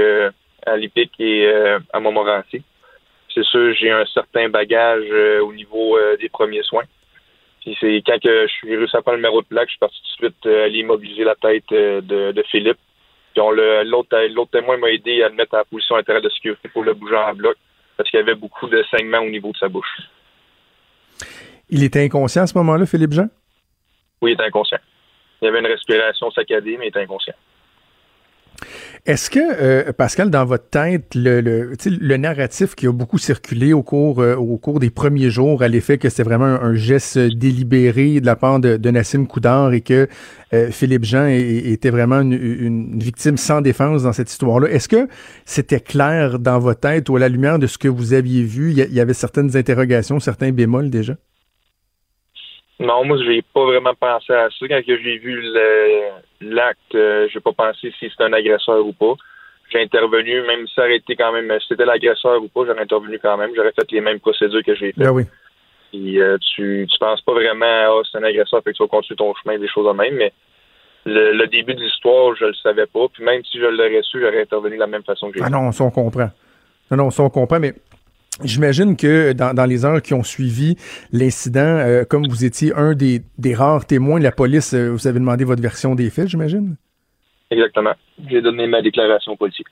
à l'IPIC et à Montmorency. C'est sûr, j'ai un certain bagage au niveau des premiers soins Puis c'est quand que je suis réussi à prendre le numéro de plaque, je suis parti tout de suite aller immobiliser la tête de, de Philippe. Puis l'autre, l'autre témoin m'a aidé à le mettre en position intérieure de sécurité pour le bouger en bloc parce qu'il y avait beaucoup de saignements au niveau de sa bouche. Il était inconscient à ce moment-là, Philippe Jean? Oui, il était inconscient. Il avait une respiration saccadée, mais il était inconscient. Est-ce que, euh, Pascal, dans votre tête, le, le, narratif qui a beaucoup circulé au cours, euh, au cours des premiers jours à l'effet que c'était vraiment un, geste délibéré de la part de, Nassim Koudar et que euh, Philippe Jean était vraiment une, victime sans défense dans cette histoire-là, est-ce que c'était clair dans votre tête ou à la lumière de ce que vous aviez vu, il y, avait certaines interrogations, certains bémols déjà? Non, moi, je n'ai pas vraiment pensé à ça. Quand j'ai vu l'acte, je n'ai pas pensé si c'était un agresseur ou pas. J'ai intervenu, même si ça aurait été quand même, si c'était l'agresseur ou pas, j'aurais intervenu quand même. J'aurais fait les mêmes procédures que j'ai faites. Ben oui. Et, euh, tu, tu penses pas vraiment, ah, c'est un agresseur, fait que tu vas continuer ton chemin, des choses de même, mais le, début de l'histoire, je le savais pas. Puis même si je l'aurais su, j'aurais intervenu de la même façon que j'ai Ah non, ça on comprend. Non, non, ça on comprend, mais J'imagine que dans, les heures qui ont suivi l'incident, euh, comme vous étiez un des, rares témoins de la police, euh, vous avez demandé votre version des faits, j'imagine? Exactement. J'ai donné ma déclaration politique.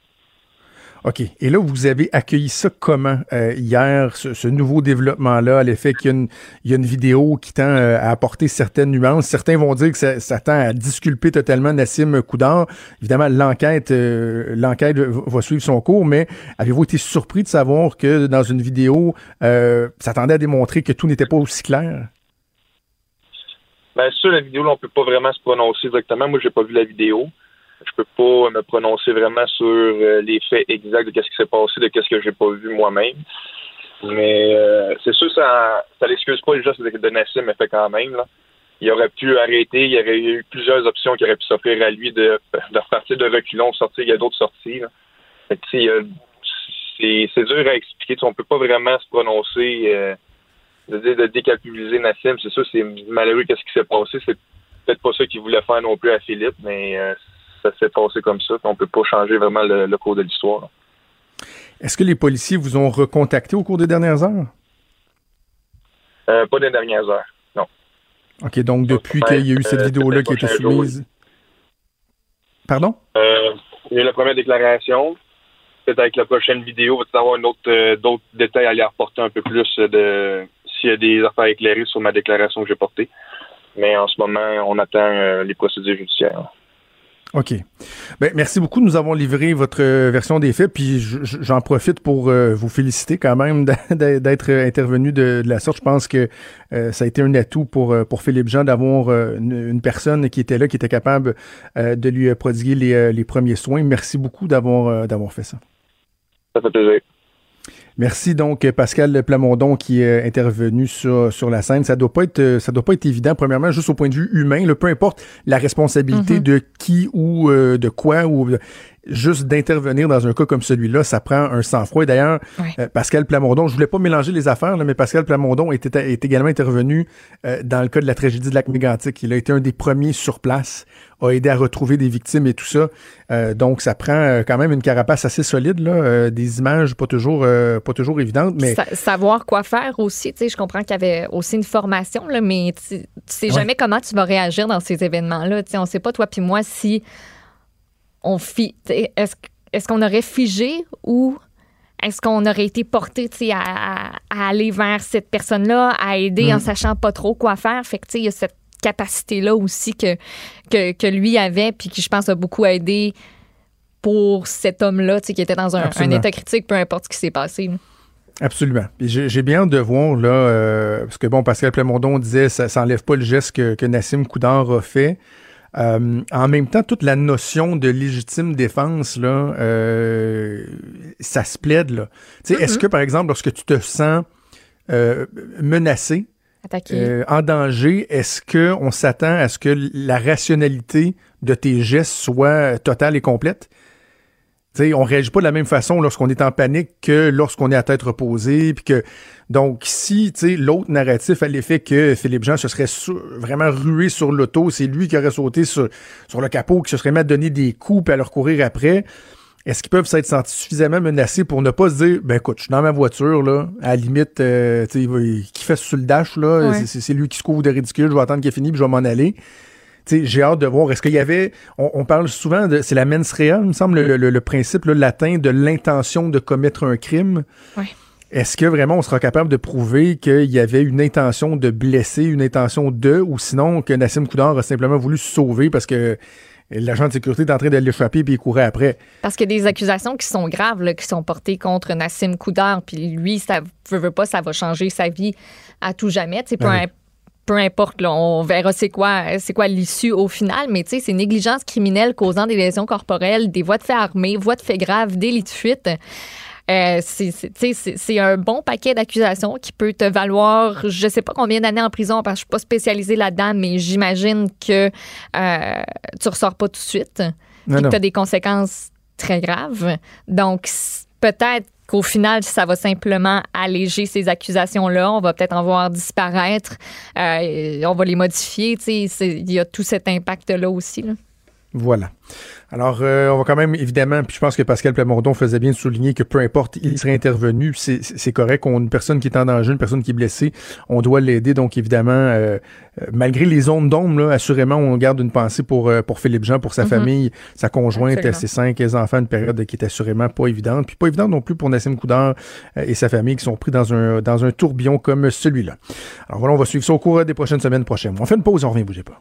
OK. Et là, vous avez accueilli ça comment euh, hier, ce, nouveau développement-là, à l'effet qu'il y, a une vidéo qui tend euh, à apporter certaines nuances. Certains vont dire que ça, tend à disculper totalement Nassim Koudar. Évidemment, l'enquête euh, l'enquête va suivre son cours, mais avez-vous été surpris de savoir que dans une vidéo, ça tendait à démontrer que tout n'était pas aussi clair? Bien sûr, la vidéo, on peut pas vraiment se prononcer exactement. Moi, j'ai pas vu la vidéo je peux pas me prononcer vraiment sur euh, les faits exacts de ce qui s'est passé, de ce que j'ai pas vu moi-même. Mais euh, c'est sûr, ça, ça l'excuse pas les gestes de Nassim, mais fait quand même. Là. Il aurait pu arrêter, il y aurait eu plusieurs options qui auraient pu s'offrir à lui de, de repartir de reculons, sortir, il y a d'autres sorties. C'est, dur à expliquer. On peut pas vraiment se prononcer, euh, de dire de Nassim. C'est sûr, c'est malheureux qu'est-ce qui s'est passé. C'est peut-être pas ça qu'il voulait faire non plus à Philippe, mais ça s'est passé comme ça. On peut pas changer vraiment le, cours de l'histoire. Est-ce que les policiers vous ont recontacté au cours des dernières heures? Euh, pas des dernières heures, non. OK, donc depuis qu'il y a eu cette euh, vidéo-là qui a été soumise. Pardon? Euh, il y a eu la première déclaration. Peut-être avec la prochaine vidéo, va avoir autre, d'autres détails à aller apporter un peu plus de s'il y a des affaires éclairées sur ma déclaration que j'ai portée. Mais en ce moment, on attend les procédures judiciaires. OK. Ben, merci beaucoup nous avoir livré votre euh, version des faits. Puis j'en profite pour euh, vous féliciter quand même [LAUGHS] d'être intervenu de, la sorte. Je pense que euh, ça a été un atout pour, pour Philippe Jean d'avoir une, personne qui était là, qui était capable de lui prodiguer les, les, premiers soins. Merci beaucoup d'avoir d'avoir fait ça. Ça fait plaisir. Merci donc Pascal Plamondon qui est intervenu sur, sur la scène. Ça doit pas être ça doit pas être évident premièrement juste au point de vue humain, peu importe la responsabilité mm-hmm. de qui ou euh, de quoi ou juste d'intervenir dans un cas comme celui-là, ça prend un sang-froid. D'ailleurs, euh, Pascal Plamondon, je voulais pas mélanger les affaires, mais Pascal Plamondon est, est également intervenu euh, dans le cas de la tragédie de lac mégantic. Il a été un des premiers sur place, a aidé à retrouver des victimes et tout ça. Euh, donc, ça prend quand même une carapace assez solide, là, des images pas toujours, pas toujours évidentes. Mais savoir quoi faire aussi. Tu sais, je comprends qu'il y avait aussi une formation, là, mais tu sais jamais comment tu vas réagir dans ces événements-là. Tu sais, on sait pas toi puis moi si on est-ce est qu'on aurait figé ou est-ce qu'on aurait été porté à, à, aller vers cette personne-là, à aider en mm. sachant pas trop quoi faire? Fait que, il y a cette capacité-là aussi que, que, lui avait, puis qui, je pense, a beaucoup aidé pour cet homme-là, qui était dans un, état critique, peu importe ce qui s'est passé. Absolument. J'ai bien hâte de voir, là, euh, parce que, bon, Pascal Plamondon disait ça s'enlève pas le geste que, que Nassim Coudard a fait. Euh, en même temps, toute la notion de légitime défense, là, euh, ça se plaide. Là. Est-ce mm-hmm. que, par exemple, lorsque tu te sens euh, menacé, en danger, est-ce qu'on s'attend à ce que la rationalité de tes gestes soit totale et complète? On on réagit pas de la même façon lorsqu'on est en panique que lorsqu'on est à tête reposée. Puis que, donc, si l'autre narratif a l'effet que Philippe Jean se serait vraiment rué sur l'auto, c'est lui qui aurait sauté sur, sur le capot, qui se serait mis à donner des coups et à leur courir après, est-ce qu'ils peuvent s'être sentis suffisamment menacés pour ne pas se dire, ben écoute, je suis dans ma voiture, là, à la limite, euh, tu sais, qui fait sur le dash, là, c'est lui qui se couvre de ridicule, je vais attendre qu'il ait fini, puis je vais m'en aller. J'ai hâte de voir. Est-ce qu'il y avait. On, parle souvent de. C'est la mens rea, il me semble, le, principe latin de l'intention de commettre un crime. Est-ce que vraiment on sera capable de prouver qu'il y avait une intention de blesser, une intention de, ou sinon que Nassim Koudar a simplement voulu se sauver parce que l'agent de sécurité est en train de l'échapper puis il courait après? Parce qu'il y a des accusations qui sont graves, qui sont portées contre Nassim Koudar, puis lui, ça veut, veut pas, ça va changer sa vie à tout jamais. C'est peu, peu importe, on verra c'est quoi, c'est quoi l'issue au final, mais tu sais, c'est négligence criminelle causant des lésions corporelles, des voies de fait armées, voies de fait graves, délit de fuite. Euh, c'est un bon paquet d'accusations qui peut te valoir, je sais pas combien d'années en prison, parce que je suis pas spécialisée là-dedans, mais j'imagine que euh, tu ressors pas tout de suite et que tu as des conséquences très graves. Donc, peut-être qu'au final, ça va simplement alléger ces accusations-là. On va peut-être en voir disparaître. Euh, on va les modifier. Il y a tout cet impact-là aussi. Voilà. Alors, euh, on va quand même, évidemment, puis je pense que Pascal Plamondon faisait bien de souligner que peu importe, il serait intervenu, c'est correct qu'on une personne qui est en danger, une personne qui est blessée, on doit l'aider. Donc, évidemment, euh, euh, malgré les zones d'ombre, assurément, on garde une pensée pour, pour Philippe Jean, pour sa mm-hmm. famille, sa conjointe, ses cinq enfants, une période qui est assurément pas évidente. Puis pas évidente non plus pour Nassim Koudar et sa famille qui sont pris dans un, dans un tourbillon comme celui-là. Alors voilà, on va suivre ça au cours des prochaines semaines prochaines. On fait une pause, on revient, bougez pas.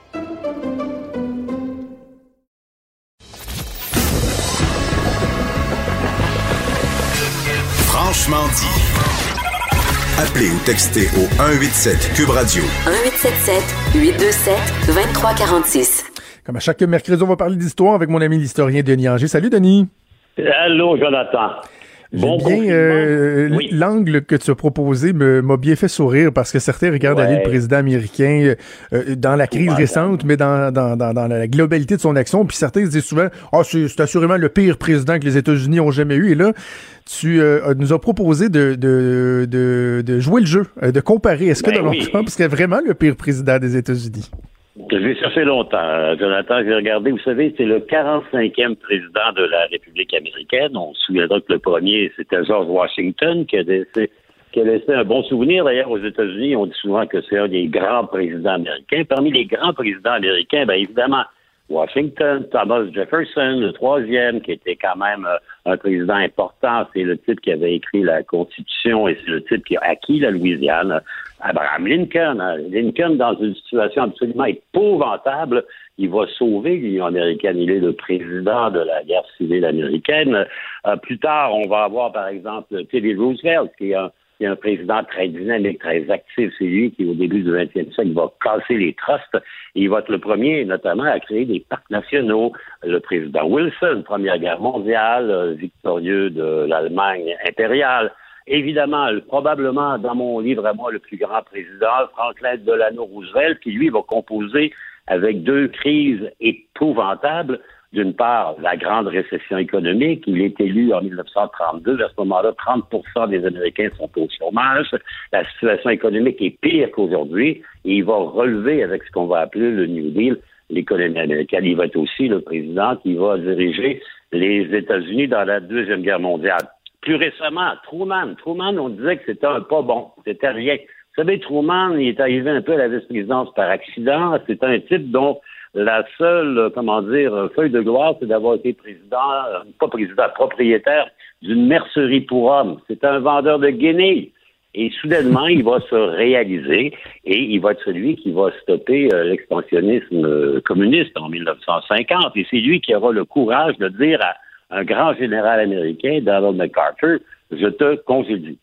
Franchement dit. Appelez ou textez au 187 Cube Radio. 1877 827 2346. Comme à chaque mercredi, on va parler d'histoire avec mon ami l'historien Denis Anger. Salut Denis. Allô Jonathan. J'aime bien euh, l'angle que tu as proposé m'a bien fait sourire parce que certains regardent aller le président américain euh, euh, dans la crise récente, mais dans, dans, dans, la globalité de son action. Puis certains se disent souvent Ah, c'est assurément le pire président que les États-Unis ont jamais eu. Et là, tu nous as proposé de, de, de, de, jouer le jeu, de comparer. Est-ce que ben Donald Trump serait vraiment le pire président des États-Unis? Ça fait longtemps, Jonathan. J'ai regardé, vous savez, c'est le 45e président de la République américaine. On se souviendra que le premier, c'était George Washington, qui a laissé, qui a laissé un bon souvenir. D'ailleurs, aux États-Unis, on dit souvent que c'est un des grands présidents américains. Parmi les grands présidents américains, bien évidemment, Washington, Thomas Jefferson, le troisième, qui était quand même euh, un président important. C'est le type qui avait écrit la Constitution et c'est le type qui a acquis la Louisiane. Abraham Lincoln. Hein. Lincoln, dans une situation absolument épouvantable, il va sauver l'Union américaine. Il est le président de la guerre civile américaine. Euh, plus tard, on va avoir, par exemple, Teddy Roosevelt, qui est un, qui est un président très dynamique, très actif. C'est lui qui, au début du 20e siècle, va casser les trusts. il va être le premier, notamment, à créer des parcs nationaux. Le président Wilson, Première Guerre mondiale, euh, victorieux de l'Allemagne impériale. Évidemment, probablement, dans mon livre à moi, le plus grand président, Franklin Delano Roosevelt, qui, lui, va composer avec deux crises épouvantables d'une part, la grande récession économique. Il est élu en 1932. À ce moment-là, 30% des Américains sont au chômage. La situation économique est pire qu'aujourd'hui. Et il va relever avec ce qu'on va appeler le New Deal l'économie américaine. Il va être aussi le président qui va diriger les États-Unis dans la Deuxième Guerre mondiale. Plus récemment, Truman. Truman, on disait que c'était un pas bon. C'était rien. Vous savez, Truman, il est arrivé un peu à la vice-présidence par accident. C'est un type dont la seule, euh, comment dire, euh, feuille de gloire, c'est d'avoir été président, euh, pas président, propriétaire d'une mercerie pour hommes. C'est un vendeur de guenilles. Et soudainement, il va se réaliser et il va être celui qui va stopper l'expansionnisme communiste en 1950. Et c'est lui qui aura le courage de dire à un grand général américain, Donald MacArthur, je te congédie.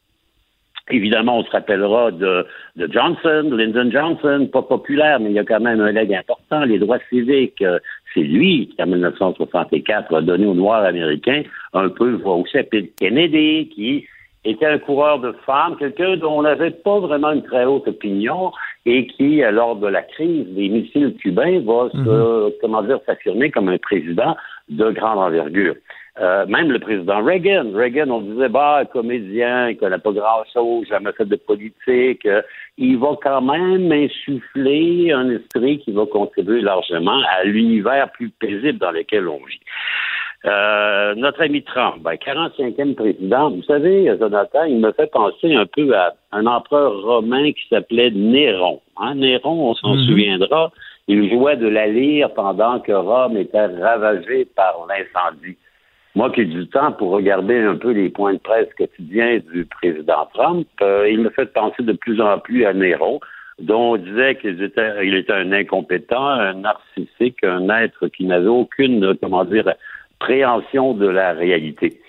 Évidemment, on se rappellera de, Johnson, Lyndon Johnson, pas populaire, mais il y a quand même un leg important, les droits civiques, euh, C'est lui qui, en 1964, a donné aux Noirs américains un peu voix au chapitre. Kennedy, qui était un coureur de femmes, quelqu'un dont on n'avait pas vraiment une très haute opinion et qui, euh, lors de la crise des missiles cubains, va se, mhm. comment dire, s'affirmer comme un président de grande envergure. Euh, même le président Reagan, Reagan, on disait, bah, comédien, il connaît pas grand-chose, jamais fait de politique. Euh, il va quand même insuffler un esprit qui va contribuer largement à l'univers plus paisible dans lequel on vit. Euh, notre ami Trump, ben, 45e président, vous savez, Jonathan, il me fait penser un peu à un empereur romain qui s'appelait Néron. Hein, Néron, on s'en mhm. souviendra, il jouait de la lyre pendant que Rome était ravagée par l'incendie. Moi qui ai du temps pour regarder un peu les points de presse quotidiens du président Trump, euh, il me fait penser de plus en plus à Néron, dont on disait qu'il était, un incompétent, un narcissique, un être qui n'avait aucune, comment dire, préhension de la réalité.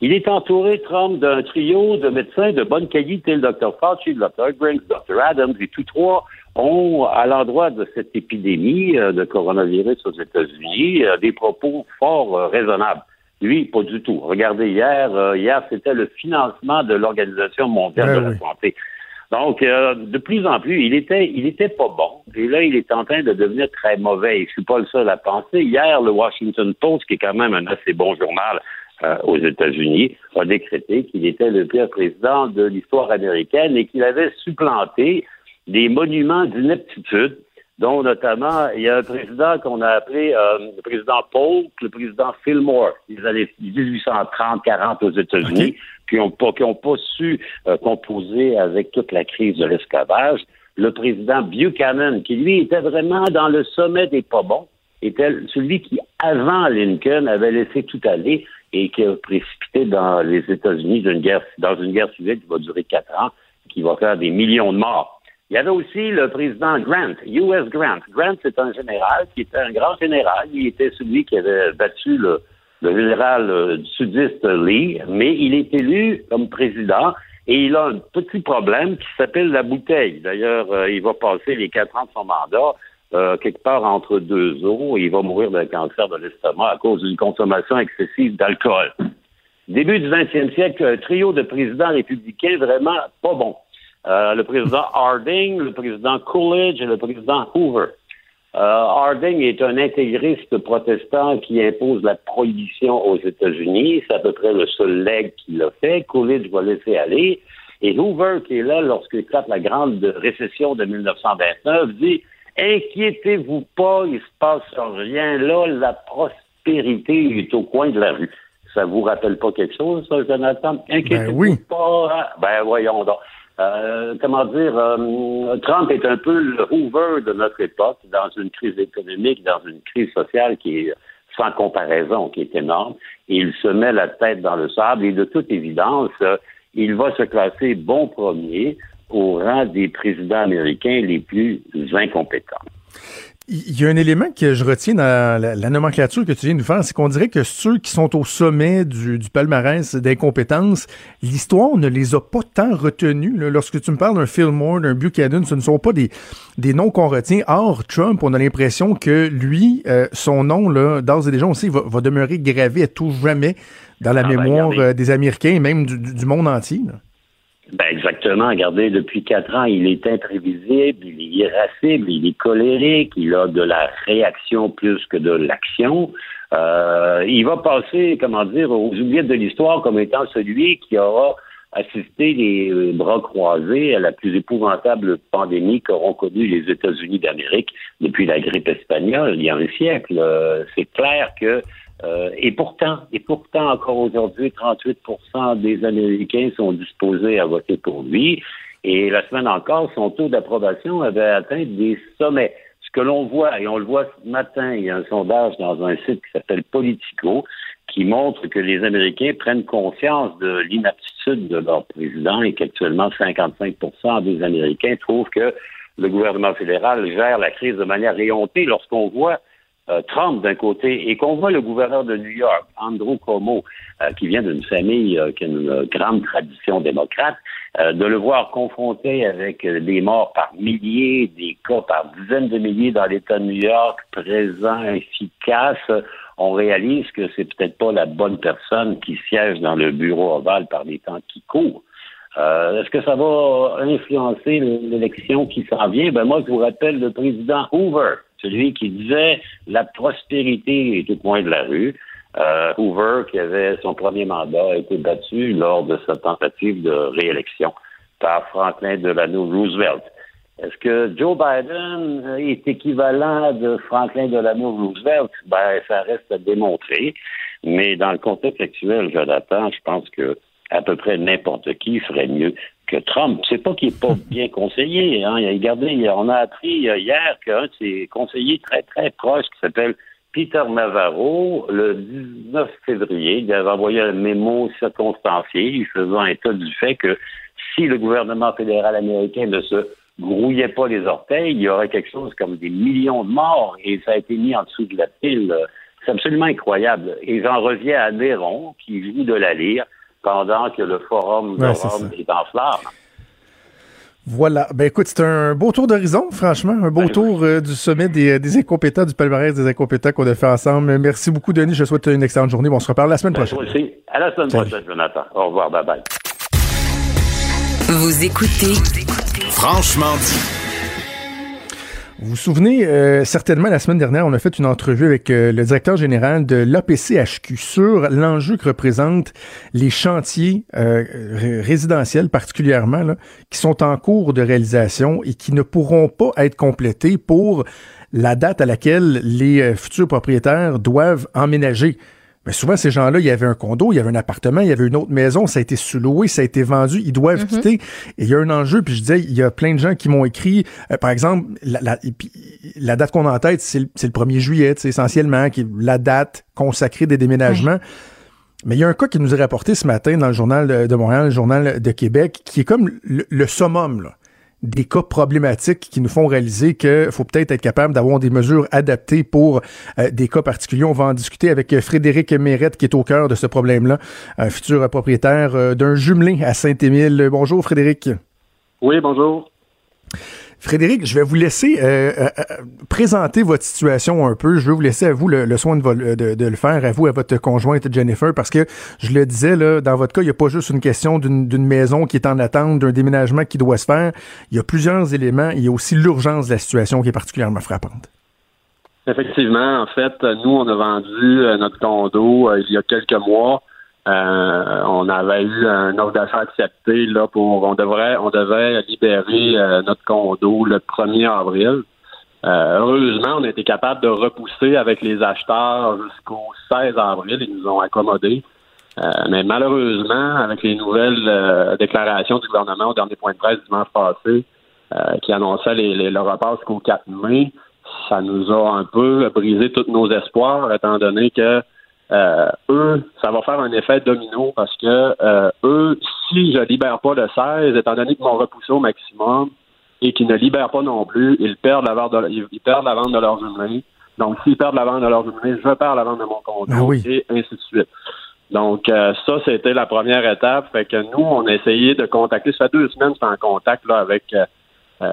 Il est entouré, Trump, d'un trio de médecins de bonne qualité, le Dr. Fauci, le Dr. Griggs, le Dr. Adams, et tous trois ont, à l'endroit de cette épidémie euh, de coronavirus aux États-Unis, euh, des propos fort euh, raisonnables. Lui, pas du tout. Regardez hier, hier, c'était le financement de l'Organisation mondiale de la santé. Donc, de plus en plus, il était, il était pas bon. Et là, il est en train de devenir très mauvais. Je suis pas le seul à penser. Hier, le Washington Post, qui est quand même un assez bon journal aux États-Unis, a décrété qu'il était le pire président de l'histoire américaine et qu'il avait supplanté des monuments d'ineptitude, dont notamment, il y a un président qu'on a appelé euh, le président Polk, le président Fillmore, les années 1830-40 aux États-Unis, qui n'ont pas, qui ont pas su euh, composer avec toute la crise de l'esclavage. Le président Buchanan, qui lui était vraiment dans le sommet des pas bons, était celui qui, avant Lincoln, avait laissé tout aller et qui a précipité dans les États-Unis guerre, dans une guerre civile qui va durer quatre ans, qui va faire des millions de morts. Il y avait aussi le président Grant, U.S. Grant. Grant, c'est un général qui était un grand général. Il était celui qui avait battu le, général euh, sudiste Lee, mais il est élu comme président et il a un petit problème qui s'appelle la bouteille. D'ailleurs, euh, il va passer les quatre ans de son mandat euh, quelque part entre deux eaux et il va mourir d'un cancer de l'estomac à cause d'une consommation excessive d'alcool. Début du 20e siècle, un trio de présidents républicains vraiment pas bon. Euh, le président [LAUGHS] Harding, le président Coolidge et le président Hoover. Euh, Harding est un intégriste protestant qui impose la prohibition aux États-Unis. C'est à peu près le seul leg qu'il a fait. Coolidge va laisser aller. Et Hoover, qui est là lorsqu'il éclate la grande récession de 1929, dit Inquiétez-vous pas, il se passe rien. Là, la prospérité est au coin de la rue. Ça vous rappelle pas quelque chose, ça, Jonathan? Inquiétez-vous ben pas. Ben voyons donc. Euh, comment dire, euh, Trump est un peu le Hoover de notre époque, dans une crise économique, dans une crise sociale qui est sans comparaison, qui est énorme. Il se met la tête dans le sable et de toute évidence, euh, il va se classer bon premier au rang des présidents américains les plus incompétents. Il y a un élément que je retiens dans la, nomenclature que tu viens de nous faire, c'est qu'on dirait que ceux qui sont au sommet du, palmarès d'incompétence, l'histoire ne les a pas tant retenus. Lorsque tu me parles d'un Fillmore, d'un Buchanan, ce ne sont pas des, des noms qu'on retient. Or, Trump, on a l'impression que lui, euh, son nom, là, d'ores et déjà, on sait, va, va demeurer gravé à tout jamais dans la ah, ben, mémoire euh, des Américains et même du, monde entier. Ben exactement. Regardez, depuis quatre ans, il est imprévisible, il est irascible, il est colérique, il a de la réaction plus que de l'action. Euh, il va passer, comment dire, aux oubliettes de l'histoire comme étant celui qui aura assisté les bras croisés à la plus épouvantable pandémie qu'auront connue les États-Unis d'Amérique depuis la grippe espagnole il y a un siècle. Euh, c'est clair que euh, et pourtant, et pourtant, encore aujourd'hui, 38 des Américains sont disposés à voter pour lui. Et la semaine encore, son taux d'approbation avait atteint des sommets. Ce que l'on voit, et on le voit ce matin, il y a un sondage dans un site qui s'appelle Politico, qui montre que les Américains prennent conscience de l'inaptitude de leur président et qu'actuellement 55 des Américains trouvent que le gouvernement fédéral gère la crise de manière réhontée lorsqu'on voit Trump d'un côté et qu'on voit le gouverneur de New York, Andrew Cuomo, euh, qui vient d'une famille qui a une grande tradition démocrate, de le voir confronté avec des morts par milliers, des cas par dizaines de milliers dans l'État de New York, présent, efficace, on réalise que c'est peut-être pas la bonne personne qui siège dans le bureau ovale par les temps qui courent. Euh, est-ce que ça va influencer l'élection qui s'en vient? Ben moi, je vous rappelle le président Hoover, celui qui disait la prospérité est au coin de la rue. Euh, Hoover, qui avait son premier mandat, a été battu lors de sa tentative de réélection par Franklin Delano Roosevelt. Est-ce que Joe Biden est équivalent de Franklin Delano Roosevelt? Ben, ça reste à démontrer. Mais dans le contexte actuel, Jonathan, je pense que à peu près n'importe qui ferait mieux que Trump. C'est pas qu'il est pas [LAUGHS] bien conseillé. Hein. Regardez, on a appris euh, hier qu'un de ses conseillers très, très proches, qui s'appelle Peter Navarro, le 19 février, il avait envoyé un mémo circonstancié faisant état du fait que si le gouvernement fédéral américain ne se grouillait pas les orteils, il y aurait quelque chose comme des millions de morts et ça a été mis en dessous de la pile. C'est absolument incroyable. Et j'en reviens à Néron, qui joue de la lyre, pendant que le forum de Rome est, en flamme. Voilà. Ben écoute, c'est un beau tour d'horizon, franchement. Un beau ben tour euh, du sommet des, des, incompétents, du palmarès des incompétents qu'on a fait ensemble. Merci beaucoup, Denis. Je te souhaite une excellente journée. on se reparle la semaine ben, prochaine. aussi. À la semaine prochaine, Jonathan. Au revoir. Bye bye. Vous écoutez Franchement dit. Vous vous souvenez, euh, certainement, la semaine dernière, on a fait une entrevue avec euh, le directeur général de l'APCHQ sur l'enjeu que représentent les chantiers euh, résidentiels, particulièrement, qui sont en cours de réalisation et qui ne pourront pas être complétés pour la date à laquelle les futurs propriétaires doivent emménager. Mais souvent, ces gens-là, il y avait un condo, il y avait un appartement, il y avait une autre maison, ça a été sous-loué, ça a été vendu, ils doivent mhm. quitter. Et il y a un enjeu, puis je disais, il y a plein de gens qui m'ont écrit, euh, par exemple, la, la, la date qu'on a en tête, c'est le, le 1er juillet, essentiellement, qui est la date consacrée des déménagements. Mais il y a un cas qui nous est rapporté ce matin dans le journal de Montréal, le journal de Québec, qui est comme le, le summum, là des cas problématiques qui nous font réaliser qu'il faut peut-être être capable d'avoir des mesures adaptées pour euh, des cas particuliers. On va en discuter avec Frédéric Mérette qui est au cœur de ce problème-là, un futur propriétaire euh, d'un jumelé à Saint-Émile. Bonjour Frédéric. Oui, bonjour. Frédéric, je vais vous laisser euh, euh, euh, présenter votre situation un peu. Je vais vous laisser à vous le, soin de, le faire, à vous, à votre conjointe Jennifer, parce que je le disais, dans votre cas, il n'y a pas juste une question d'une maison qui est en attente, d'un déménagement qui doit se faire. Il y a plusieurs éléments. Il y a aussi l'urgence de la situation qui est particulièrement frappante. Effectivement, en fait, nous, on a vendu notre condo il y a quelques mois. Euh, on avait eu un offre d'achat accepté là pour on devrait on devait libérer euh, notre condo le 1er avril. Euh, heureusement, on a été capable de repousser avec les acheteurs jusqu'au 16 avril. Ils nous ont accommodés. mais malheureusement, avec les nouvelles déclarations du gouvernement au dernier point de presse dimanche passé, qui annonçait les, le report jusqu'au 4 mai, ça nous a un peu brisé tous nos espoirs, étant donné que euh, eux, ça va faire un effet domino parce que euh, eux, si je libère pas le 16, étant donné qu'ils m'ont repoussé au maximum et qu'ils ne libèrent pas non plus, ils perdent la vente de, ils perdent la vente de leur jumelé. Donc, s'ils perdent la vente de leur jumelé, je perds la vente de mon compte ah et ainsi de suite. Donc, euh, ça, c'était la première étape. Fait que nous, on a essayé de contacter, ça fait deux semaines que en contact là, avec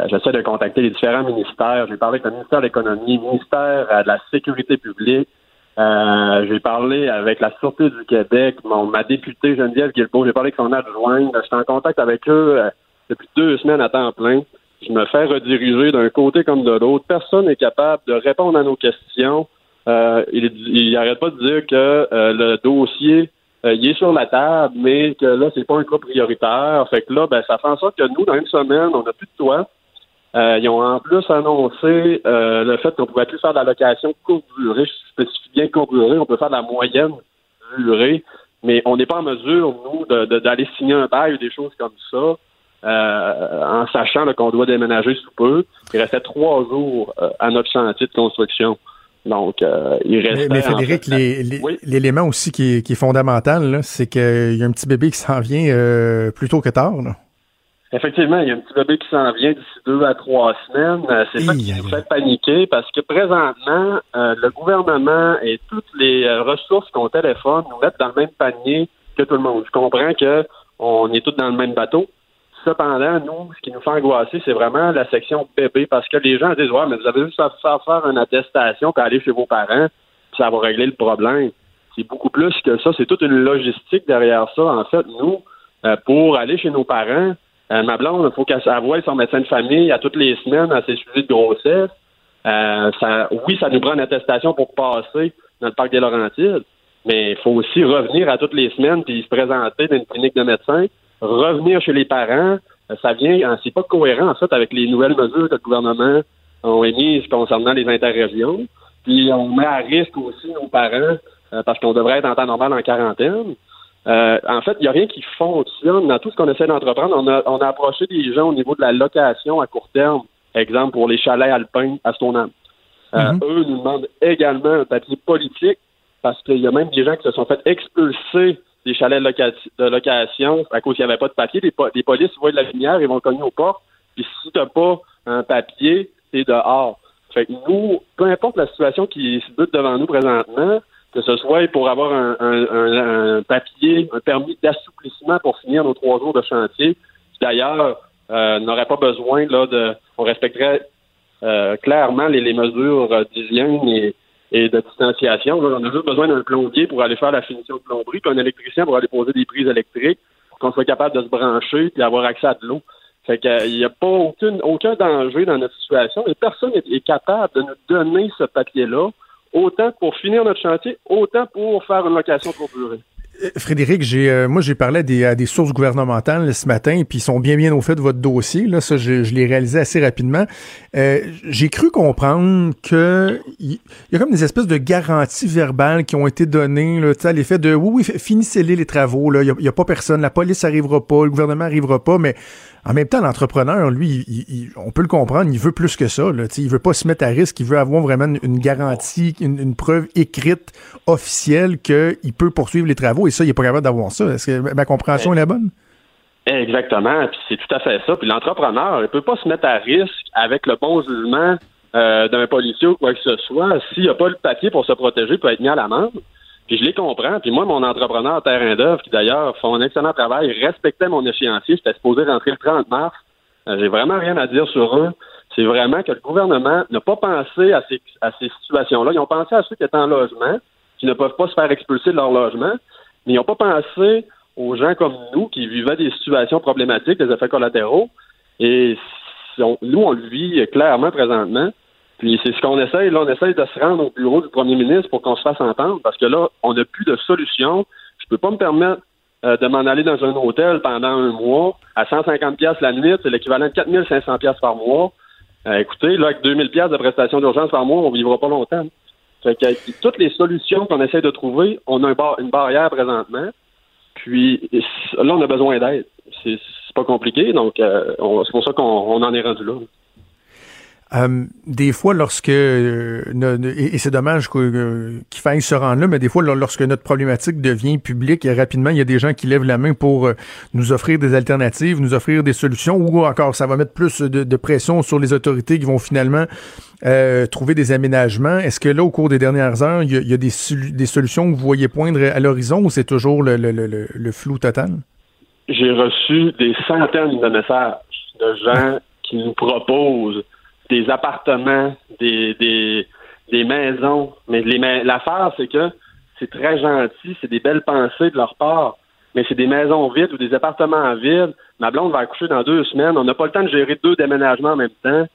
j'essaie de contacter les différents ministères. J'ai parlé avec le ministère de l'Économie, le ministère de la Sécurité publique, euh, j'ai parlé avec la Sûreté du Québec, mon, ma députée Geneviève Guilbeault, j'ai parlé avec son adjoint. Je suis en contact avec eux euh, depuis deux semaines à temps plein. Je me fais rediriger d'un côté comme de l'autre. Personne n'est capable de répondre à nos questions. Euh, il n'arrête pas de dire que le dossier il est sur la table, mais que là, c'est pas un cas prioritaire. Fait que là, ben, ça fait en sorte que nous, dans une semaine, on n'a plus de toit. Euh, ils ont en plus annoncé euh, le fait qu'on pouvait plus faire de la location courte durée. Je spécie bien courte durée, on peut faire de la moyenne durée, mais on n'est pas en mesure, nous, d'aller signer un bail ou des choses comme ça. Euh, en sachant qu'on doit déménager sous peu. Il restait trois jours à notre chantier de construction. Donc, il restait... Mais, Frédéric, l'élément aussi qui est, qui est fondamental, c'est qu'il y a un petit bébé qui s'en vient plus tôt que tard. Là. Effectivement, il y a un petit bébé qui s'en vient d'ici deux à trois semaines. Euh, c'est ça qui nous fait paniquer parce que présentement, euh, le gouvernement et toutes les euh, ressources qu'on téléphone nous mettent dans le même panier que tout le monde. Je comprends que on est tous dans le même bateau. Cependant, nous, ce qui nous fait angoisser, c'est vraiment la section bébé parce que les gens disent Ouais, mais vous avez juste à faire faire une attestation puis aller chez vos parents, puis ça va régler le problème. C'est beaucoup plus que ça. C'est toute une logistique derrière ça. En fait, nous, pour aller chez nos parents, euh, ma blonde, il faut qu'elle voie son médecin de famille à toutes les semaines à ses suivis de grossesse. Euh, ça, oui, ça nous prend une attestation pour passer dans le parc des Laurentides, mais il faut aussi revenir à toutes les semaines puis se présenter dans une clinique de médecin, revenir chez les parents. Euh, ça vient, c'est pas cohérent en fait avec les nouvelles mesures que le gouvernement a émises concernant les interrégions. Puis on met à risque aussi nos parents parce qu'on devrait être en temps normal en quarantaine. Euh, en fait, il n'y a rien qui fonctionne dans tout ce qu'on essaie d'entreprendre. On a, on a approché des gens au niveau de la location à court terme, exemple pour les chalets alpins à Stoneham. Euh, mhm. Eux nous demandent également un papier politique parce qu'il y a même des gens qui se sont fait expulser des chalets de location à cause qu'il n'y avait pas de papier. Les, les polices voient de la lumière, ils vont cogner aux portes. Puis si tu n'as pas un papier, c'est dehors. Fait que nous, peu importe la situation qui se bute devant nous présentement, que ce soit pour avoir un, papier, un permis d'assouplissement pour finir nos trois jours de chantier. D'ailleurs, euh, n'aurait pas besoin là de, on respecterait euh, clairement les, mesures d'hygiène et, de distanciation. on a juste besoin d'un plombier pour aller faire la finition de plomberie, puis un électricien pour aller poser des prises électriques, pour qu'on soit capable de se brancher et avoir accès à de l'eau. Fait qu'il n'y a pas aucun danger dans notre situation et personne n'est capable de nous donner ce papier-là autant pour finir notre chantier, autant pour faire une location pour durée. Frédéric, j'ai euh, moi j'ai parlé à des, sources gouvernementales ce matin, puis ils sont bien bien au fait de votre dossier. Là, ça, je, l'ai réalisé assez rapidement. Euh, j'ai cru comprendre que il y, a comme des espèces de garanties verbales qui ont été données, là, à l'effet de oui, oui, finissez-les les travaux. Là, il n'y a, pas personne, la police arrivera pas, le gouvernement arrivera pas, mais en même temps, l'entrepreneur, lui, on peut le comprendre, il veut plus que ça. Là, il veut pas se mettre à risque, il veut avoir vraiment une, garantie, une, preuve écrite, officielle, qu'il peut poursuivre les travaux, et ça, il n'est pas capable d'avoir ça. Est-ce que ma compréhension est la bonne? Exactement, puis c'est tout à fait ça. Puis l'entrepreneur, il peut pas se mettre à risque avec le bon jugement euh, d'un policier ou quoi que ce soit. S'il a pas le papier pour se protéger, il peut être mis à l'amende. Puis je les comprends. Puis moi, mon entrepreneur terrain d'œuvre, qui d'ailleurs font un excellent travail, respectait mon échéancier. J'étais supposé rentrer le 30 mars. Euh, j'ai vraiment rien à dire sur eux. C'est vraiment que le gouvernement n'a pas pensé à ces, à ces situations-là. Ils ont pensé à ceux qui étaient en logement, qui ne peuvent pas se faire expulser de leur logement, mais ils n'ont pas pensé aux gens comme nous qui vivaient des situations problématiques, des effets collatéraux. Et nous, on le vit clairement présentement. Puis c'est ce qu'on essaye. Là, on essaye de se rendre au bureau du premier ministre pour qu'on se fasse entendre parce que là, on n'a plus de solution. Je peux pas me permettre euh, de m'en aller dans un hôtel pendant un mois à 150 pièces la nuit, c'est l'équivalent de 4500 pièces par mois. Euh, écoutez, là, avec 2000 pièces de prestations d'urgence par mois, on vivra pas longtemps. Fait que, toutes les solutions qu'on essaie de trouver, on a une barrière présentement. Puis là, on a besoin d'aide. C'est pas compliqué, donc euh, c'est pour ça qu'on en est rendu là. Euh, des fois, lorsque euh, et, c'est dommage qu'il faille se rendre là, mais des fois, lorsque notre problématique devient publique, et rapidement, il y a des gens qui lèvent la main pour euh, nous offrir des alternatives, nous offrir des solutions, ou encore, ça va mettre plus de, pression sur les autorités qui vont finalement trouver des aménagements. Est-ce que là, au cours des dernières heures, il y a, des, des, solutions que vous voyez poindre à l'horizon, ou c'est toujours le, le flou total? J'ai reçu des centaines de messages de gens qui nous proposent des appartements, des, des, des maisons. Mais l'affaire, c'est que c'est très gentil, c'est des belles pensées de leur part, mais c'est des maisons vides ou des appartements en ville. Ma blonde va accoucher dans deux semaines. On n'a pas le temps de gérer deux déménagements en même temps.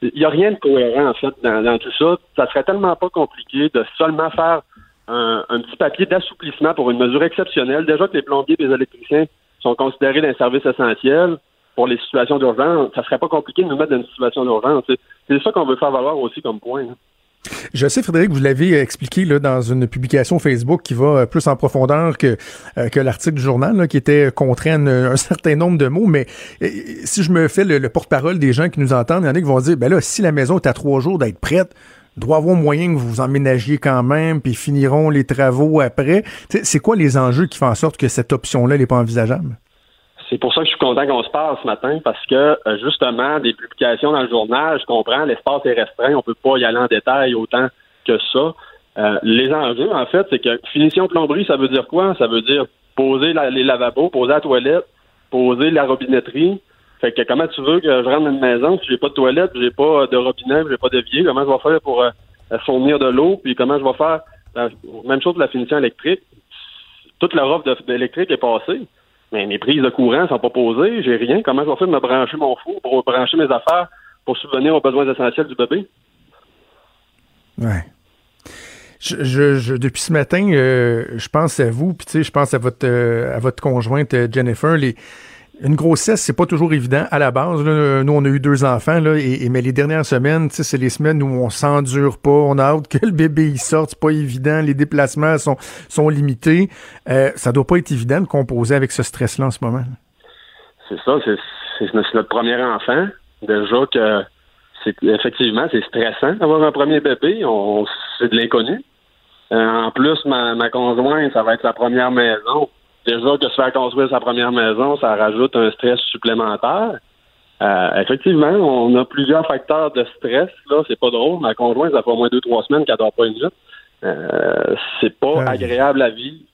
Il n'y a rien de cohérent, en fait, dans, tout ça. Ça serait tellement pas compliqué de seulement faire un, petit papier d'assouplissement pour une mesure exceptionnelle. Déjà que les plombiers et les électriciens sont considérés d'un service essentiel pour les situations d'urgence, ça serait pas compliqué de nous mettre dans une situation d'urgence. C'est ça qu'on veut faire valoir aussi comme point. Je sais, Frédéric, vous l'avez expliqué là, dans une publication Facebook qui va euh, plus en profondeur que, euh, que l'article du journal, qui était contraint un, [LAUGHS] certain nombre de mots. Mais euh, si je me fais le, porte-parole des gens qui nous entendent, il y en a qui vont dire, ben là, si la maison est à trois jours d'être prête, doit avoir moyen que vous vous emménagiez quand même, puis finiront les travaux après. C'est quoi les enjeux qui font en sorte que cette option-là n'est pas envisageable? C'est pour ça que je suis content qu'on se parle ce matin, parce que euh, justement, des publications dans le journal, je comprends, l'espace est restreint, on peut pas y aller en détail autant que ça. Euh, les enjeux, en fait, c'est que finition plomberie, ça veut dire quoi? Ça veut dire poser les lavabos, poser la toilette, poser la robinetterie. Fait que comment tu veux que je rentre dans une maison si j'ai pas de toilette, j'ai pas de robinet, j'ai pas d'évier, comment je vais faire pour euh, fournir de l'eau, puis comment je vais faire la même chose pour la finition électrique. Toute leur offre d'électrique est passée. Mais mes prises de courant sont pas posées, j'ai rien. Comment je vais faire de me brancher mon four pour brancher mes affaires pour subvenir aux besoins essentiels du bébé? Ouais. Je, depuis ce matin, euh, je pense à vous, puis je pense à votre euh, à votre conjointe euh, Jennifer. Les, une grossesse, c'est pas toujours évident à la base. Nous, on a eu deux enfants, là, et, mais les dernières semaines, c'est les semaines où on s'endure pas, on a hâte que le bébé il sorte, c'est pas évident, les déplacements sont, sont limités. Euh, ça doit pas être évident de composer avec ce stress-là en ce moment. C'est ça, c'est notre premier enfant. Déjà que c'est effectivement c'est stressant d'avoir un premier bébé, c'est de l'inconnu. Euh, en plus, ma, ma conjointe, ça va être sa première maison déjà que se faire construire sa première maison, ça rajoute un stress supplémentaire. Euh, effectivement, on a plusieurs facteurs de stress. Là, c'est pas drôle. Ma conjointe, ça fait au moins deux, trois semaines qu'elle dort pas une nuit. Euh, c'est pas agréable à vivre.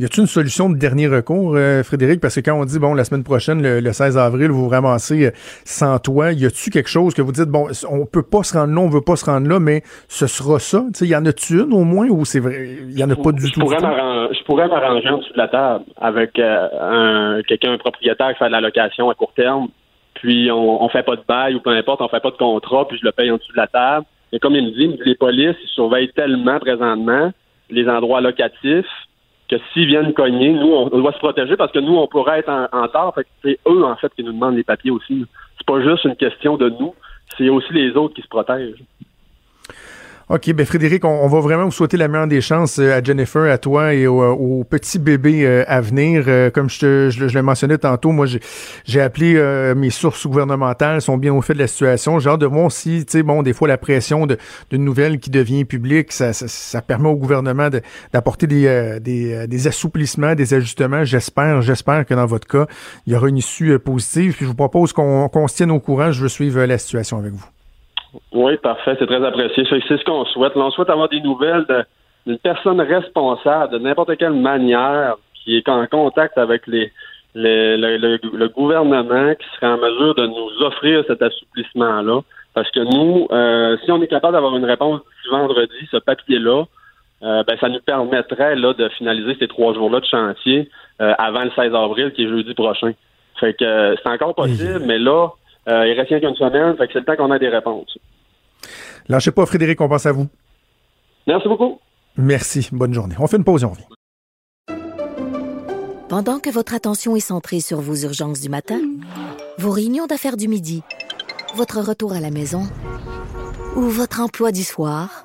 Y a-t-il une solution de dernier recours, euh, Frédéric? Parce que quand on dit, bon, la semaine prochaine, le, 16 avril, vous vous ramassez euh, sans toi, y a-tu quelque chose que vous dites, bon, on peut pas se rendre là, on veut pas se rendre là, mais ce sera ça? Tu sais, y en a-tu une au moins ou c'est vrai, y en a pas du je tout? Pourrais je pourrais m'arranger en dessous de la table avec euh, un, quelqu'un, un propriétaire qui fait de la location à court terme, puis on, on fait pas de bail ou peu importe, on fait pas de contrat, puis je le paye en dessous de la table. Et comme il me dit, les polices, ils surveillent tellement présentement les endroits locatifs que s'ils viennent cogner, nous, on, doit se protéger parce que nous, on pourrait être en, en tort. Fait c'est eux, en fait, qui nous demandent les papiers aussi. C'est pas juste une question de nous, c'est aussi les autres qui se protègent. OK, ben Frédéric, on, va vraiment vous souhaiter la meilleure des chances euh, à Jennifer, à toi et au, euh, petit bébé euh, à venir. Comme je, te, je, l'ai mentionné tantôt, moi j'ai appelé mes sources gouvernementales, sont bien au fait de la situation. J'ai de voir si, tu sais, bon, des fois la pression d'une nouvelle qui devient publique, ça, ça, permet au gouvernement d'apporter des, des, des, assouplissements, des ajustements. J'espère, j'espère que dans votre cas, il y aura une issue positive. Puis je vous propose qu'on se tienne au courant. Je veux suivre la situation avec vous. Oui, parfait. C'est très apprécié. C'est ce qu'on souhaite. on souhaite avoir des nouvelles d'une personne responsable de n'importe quelle manière qui est en contact avec les, le, gouvernement qui serait en mesure de nous offrir cet assouplissement-là. Parce que nous, euh, si on est capable d'avoir une réponse du vendredi, ce papier-là, euh, ben, ça nous permettrait là, de finaliser ces trois jours-là de chantier euh, avant le 16 avril, qui est jeudi prochain. Fait que c'est encore possible, mais là, euh, il reste rien qu'une semaine, fait que c'est le temps qu'on a des réponses. Lâchez pas, Frédéric, on pense à vous. Merci beaucoup. Merci. Bonne journée. On fait une pause et on revient. Pendant que votre attention est centrée sur vos urgences du matin, vos réunions d'affaires du midi, votre retour à la maison ou votre emploi du soir,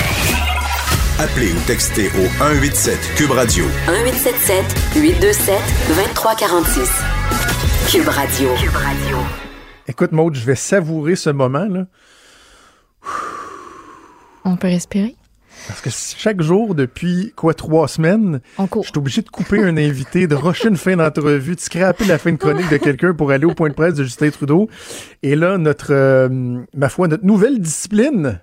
Appelez ou textez au 187 Cube Radio. 1877 827 2346. Cube Radio. Cube Radio. Écoute, Maude, je vais savourer ce moment-là. On peut respirer? Parce que chaque jour, depuis quoi, trois semaines, je suis obligé de couper un invité, de rusher une fin d'entrevue, de scraper la fin de chronique de quelqu'un pour aller au point de presse de Justin Trudeau. Et là, notre, euh, ma foi, notre nouvelle discipline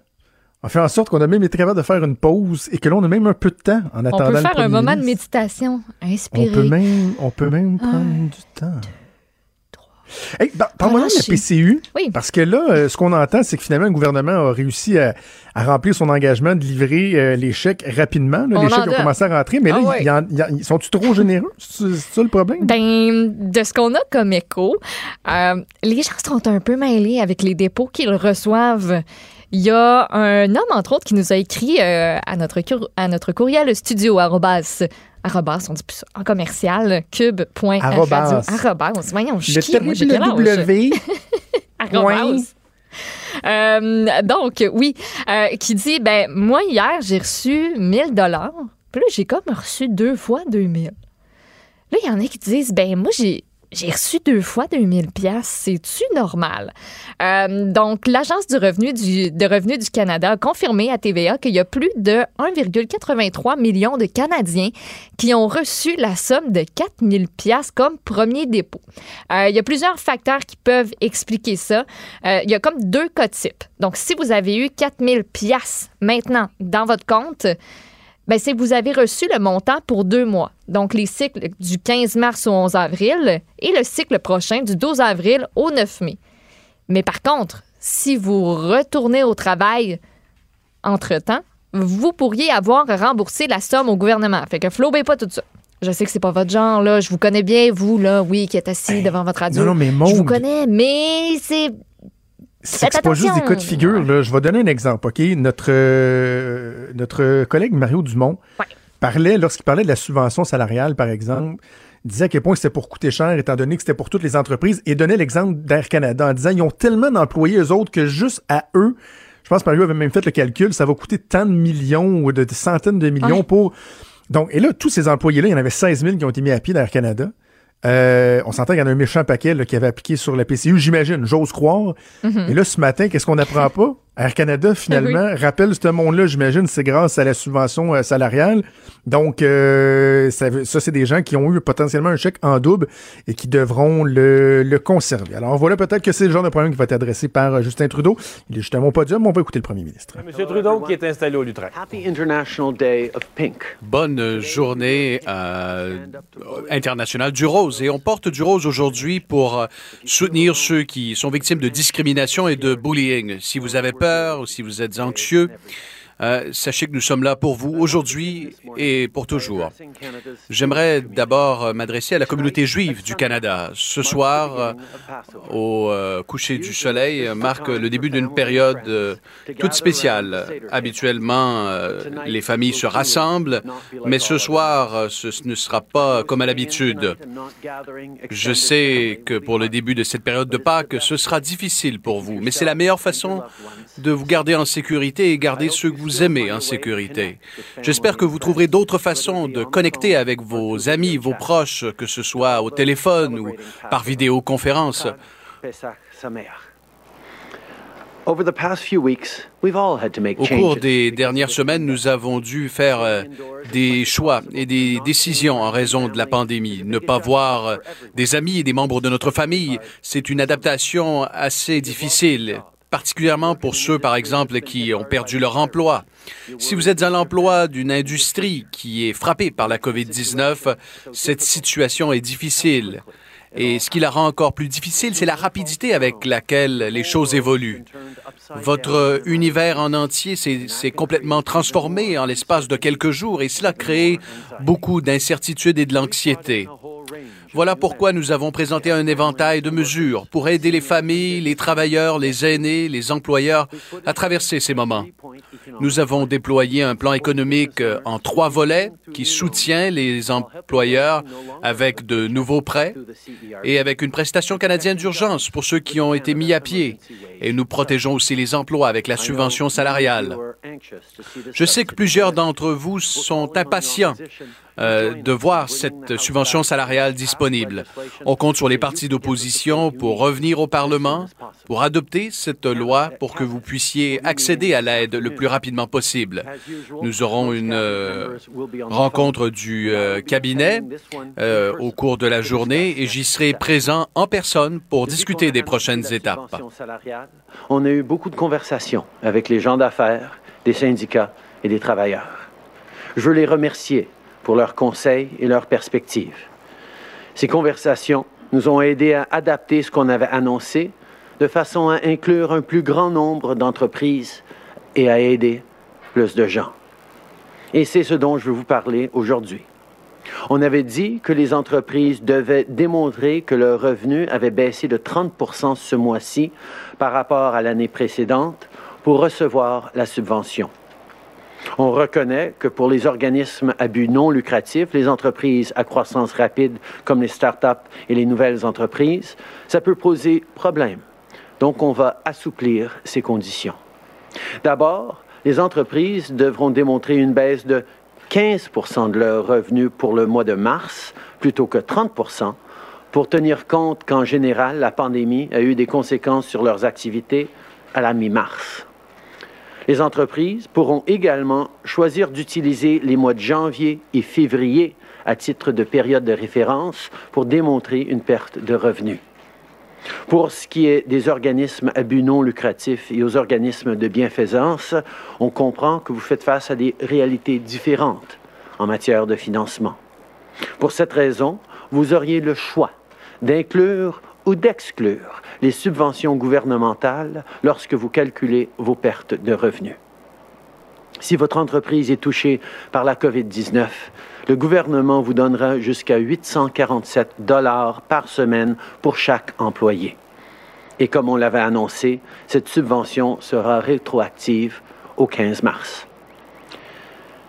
a fait en sorte qu'on a même été capable de faire une pause et que l'on a même un peu de temps en attendant. On peut faire un moment de méditation, inspirer. On peut même, on peut même prendre du temps. Hey, Parle-moi de la PCU. Oui. Parce que là, euh, ce qu'on entend, c'est que finalement, le gouvernement a réussi à, remplir son engagement de livrer euh, les chèques rapidement. les chèques ont commencé à rentrer, mais là, ah sont-ils trop généreux? C'est ça le problème? Ben, de ce qu'on a comme écho, euh, les gens sont un peu mêlés avec les dépôts qu'ils reçoivent. Il y a un homme, entre autres, qui nous a écrit à, notre, à notre courriel studio arrobas, on dit plus en commercial, cube.radio. Arrobas. Arrobas. Voyons, je Le W. [LAUGHS] Euh, donc, oui, euh, qui dit, ben, moi, hier, j'ai reçu 1000 dollars. Puis là, j'ai comme reçu deux fois 2000. Là, il y en a qui disent, ben, moi, j'ai j'ai reçu deux fois 2000 pièces, c'est-tu normal? Euh, donc, l'Agence du revenu du, de revenu du Canada a confirmé à TVA qu'il y a plus de 1,83 million de Canadiens qui ont reçu la somme de 4000 pièces comme premier dépôt. Euh, il y a plusieurs facteurs qui peuvent expliquer ça. Euh, il y a comme deux cas types. Donc, si vous avez eu 4000 pièces maintenant dans votre compte, ben, c'est que vous avez reçu le montant pour deux mois. Donc, les cycles du 15 mars au 11 avril et le cycle prochain du 12 avril au 9 mai. Mais par contre, si vous retournez au travail entre-temps, vous pourriez avoir remboursé la somme au gouvernement. Fait que flobez pas tout ça. Je sais que c'est pas votre genre, là. Je vous connais bien, vous, là, oui, qui êtes assis devant votre radio. non, non, mais Je vous connais, mais c'est C'est pas juste des cas de figure. Là. Je vais donner un exemple. OK? Notre, euh, notre collègue Mario Dumont Ouais. parlait, lorsqu'il parlait de la subvention salariale, par exemple, disait à quel point c'était pour coûter cher, étant donné que c'était pour toutes les entreprises, et donnait l'exemple d'Air Canada en disant ils ont tellement d'employés, eux autres, que juste à eux, je pense que Mario avait même fait le calcul, ça va coûter tant de millions ou de, de centaines de millions Ouais. pour. Donc, et là, tous ces employés-là, il y en avait 16 000 qui ont été mis à pied d'Air Canada. Euh, on s'entend qu'il y en a un méchant paquet là, qui avait appliqué sur la PCU, j'imagine, j'ose croire. Et là, ce matin, qu'est-ce qu'on n'apprend pas? Air Canada, [LAUGHS] finalement, rappelle ce monde-là, j'imagine, c'est grâce à la subvention euh, salariale. Donc, euh, ça, c'est des gens qui ont eu potentiellement un chèque en double et qui devront le, le conserver. Alors, voilà peut-être que c'est le genre de problème qui va être adressé par euh, Justin Trudeau. Il est justement pas dur, mais on va écouter le premier ministre. Monsieur Trudeau qui est installé au Lutrin. Happy International Day of Pink. Bonne journée euh, internationale du rose. Et on porte du rose aujourd'hui pour soutenir ceux qui sont victimes de discrimination et de bullying. Si vous avez peur ou si vous êtes anxieux, euh, sachez que nous sommes là pour vous aujourd'hui et pour toujours. J'aimerais d'abord euh, m'adresser à la communauté juive du Canada. Ce soir, euh, au coucher du soleil, marque le début d'une période toute spéciale. Habituellement, les familles se rassemblent, mais ce soir, ce ne sera pas comme à l'habitude. Je sais que pour le début de cette période de Pâques, ce sera difficile pour vous, mais c'est la meilleure façon de vous garder en sécurité et garder ceux que vous aimez en sécurité. J'espère que vous trouverez d'autres façons de connecter avec vos amis, vos proches, que ce soit au téléphone ou par vidéoconférence. Au cours des dernières semaines, nous avons dû faire euh, des choix et des décisions en raison de la pandémie. Ne pas voir euh, des amis et des membres de notre famille, c'est une adaptation assez difficile particulièrement pour ceux, par exemple, qui ont perdu leur emploi. Si vous êtes à l'emploi d'une industrie qui est frappée par la COVID-19, cette situation est difficile. Et ce qui la rend encore plus difficile, c'est la rapidité avec laquelle les choses évoluent. Votre univers en entier s'est complètement transformé en l'espace de quelques jours et cela crée beaucoup d'incertitudes et de l'anxiété. Voilà pourquoi nous avons présenté un éventail de mesures pour aider les familles, les travailleurs, les aînés, les employeurs à traverser ces moments. Nous avons déployé un plan économique en trois volets qui soutient les employeurs avec de nouveaux prêts et avec une prestation canadienne d'urgence pour ceux qui ont été mis à pied. Et nous protégeons aussi les emplois avec la subvention salariale. Je sais que plusieurs d'entre vous sont impatients euh, de voir cette subvention salariale disponible. On compte sur les partis d'opposition pour revenir au Parlement, pour adopter cette loi pour que vous puissiez accéder à l'aide le plus rapidement possible. Nous aurons une euh, rencontre du euh, cabinet au cours de la journée et j'y serai présent en personne pour discuter des prochaines étapes. On a eu beaucoup de conversations avec les gens d'affaires, des syndicats et des travailleurs. Je veux les remercier pour leurs conseils et leurs perspectives. Ces conversations nous ont aidés à adapter ce qu'on avait annoncé de façon à inclure un plus grand nombre d'entreprises et à aider plus de gens. Et c'est ce dont je veux vous parler aujourd'hui. On avait dit que les entreprises devaient démontrer que leur revenu avait baissé de 30 ce mois-ci par rapport à l'année précédente pour recevoir la subvention. On reconnaît que pour les organismes à but non lucratif, les entreprises à croissance rapide comme les start-up et les nouvelles entreprises, ça peut poser problème Donc, on va assouplir ces conditions. D'abord, les entreprises devront démontrer une baisse de 15% de leurs revenus pour le mois de mars plutôt que 30% pour tenir compte qu'en général, la pandémie a eu des conséquences sur leurs activités à la mi-mars. Les entreprises pourront également choisir d'utiliser les mois de janvier et février à titre de période de référence pour démontrer une perte de revenus. Pour ce qui est des organismes à but non lucratif et aux organismes de bienfaisance, on comprend que vous faites face à des réalités différentes en matière de financement. Pour cette raison, vous auriez le choix d'inclure ou d'exclure les subventions gouvernementales lorsque vous calculez vos pertes de revenus. Si votre entreprise est touchée par la COVID-19, le gouvernement vous donnera jusqu'à 847 dollars par semaine pour chaque employé. Et comme on l'avait annoncé, cette subvention sera rétroactive au 15 mars.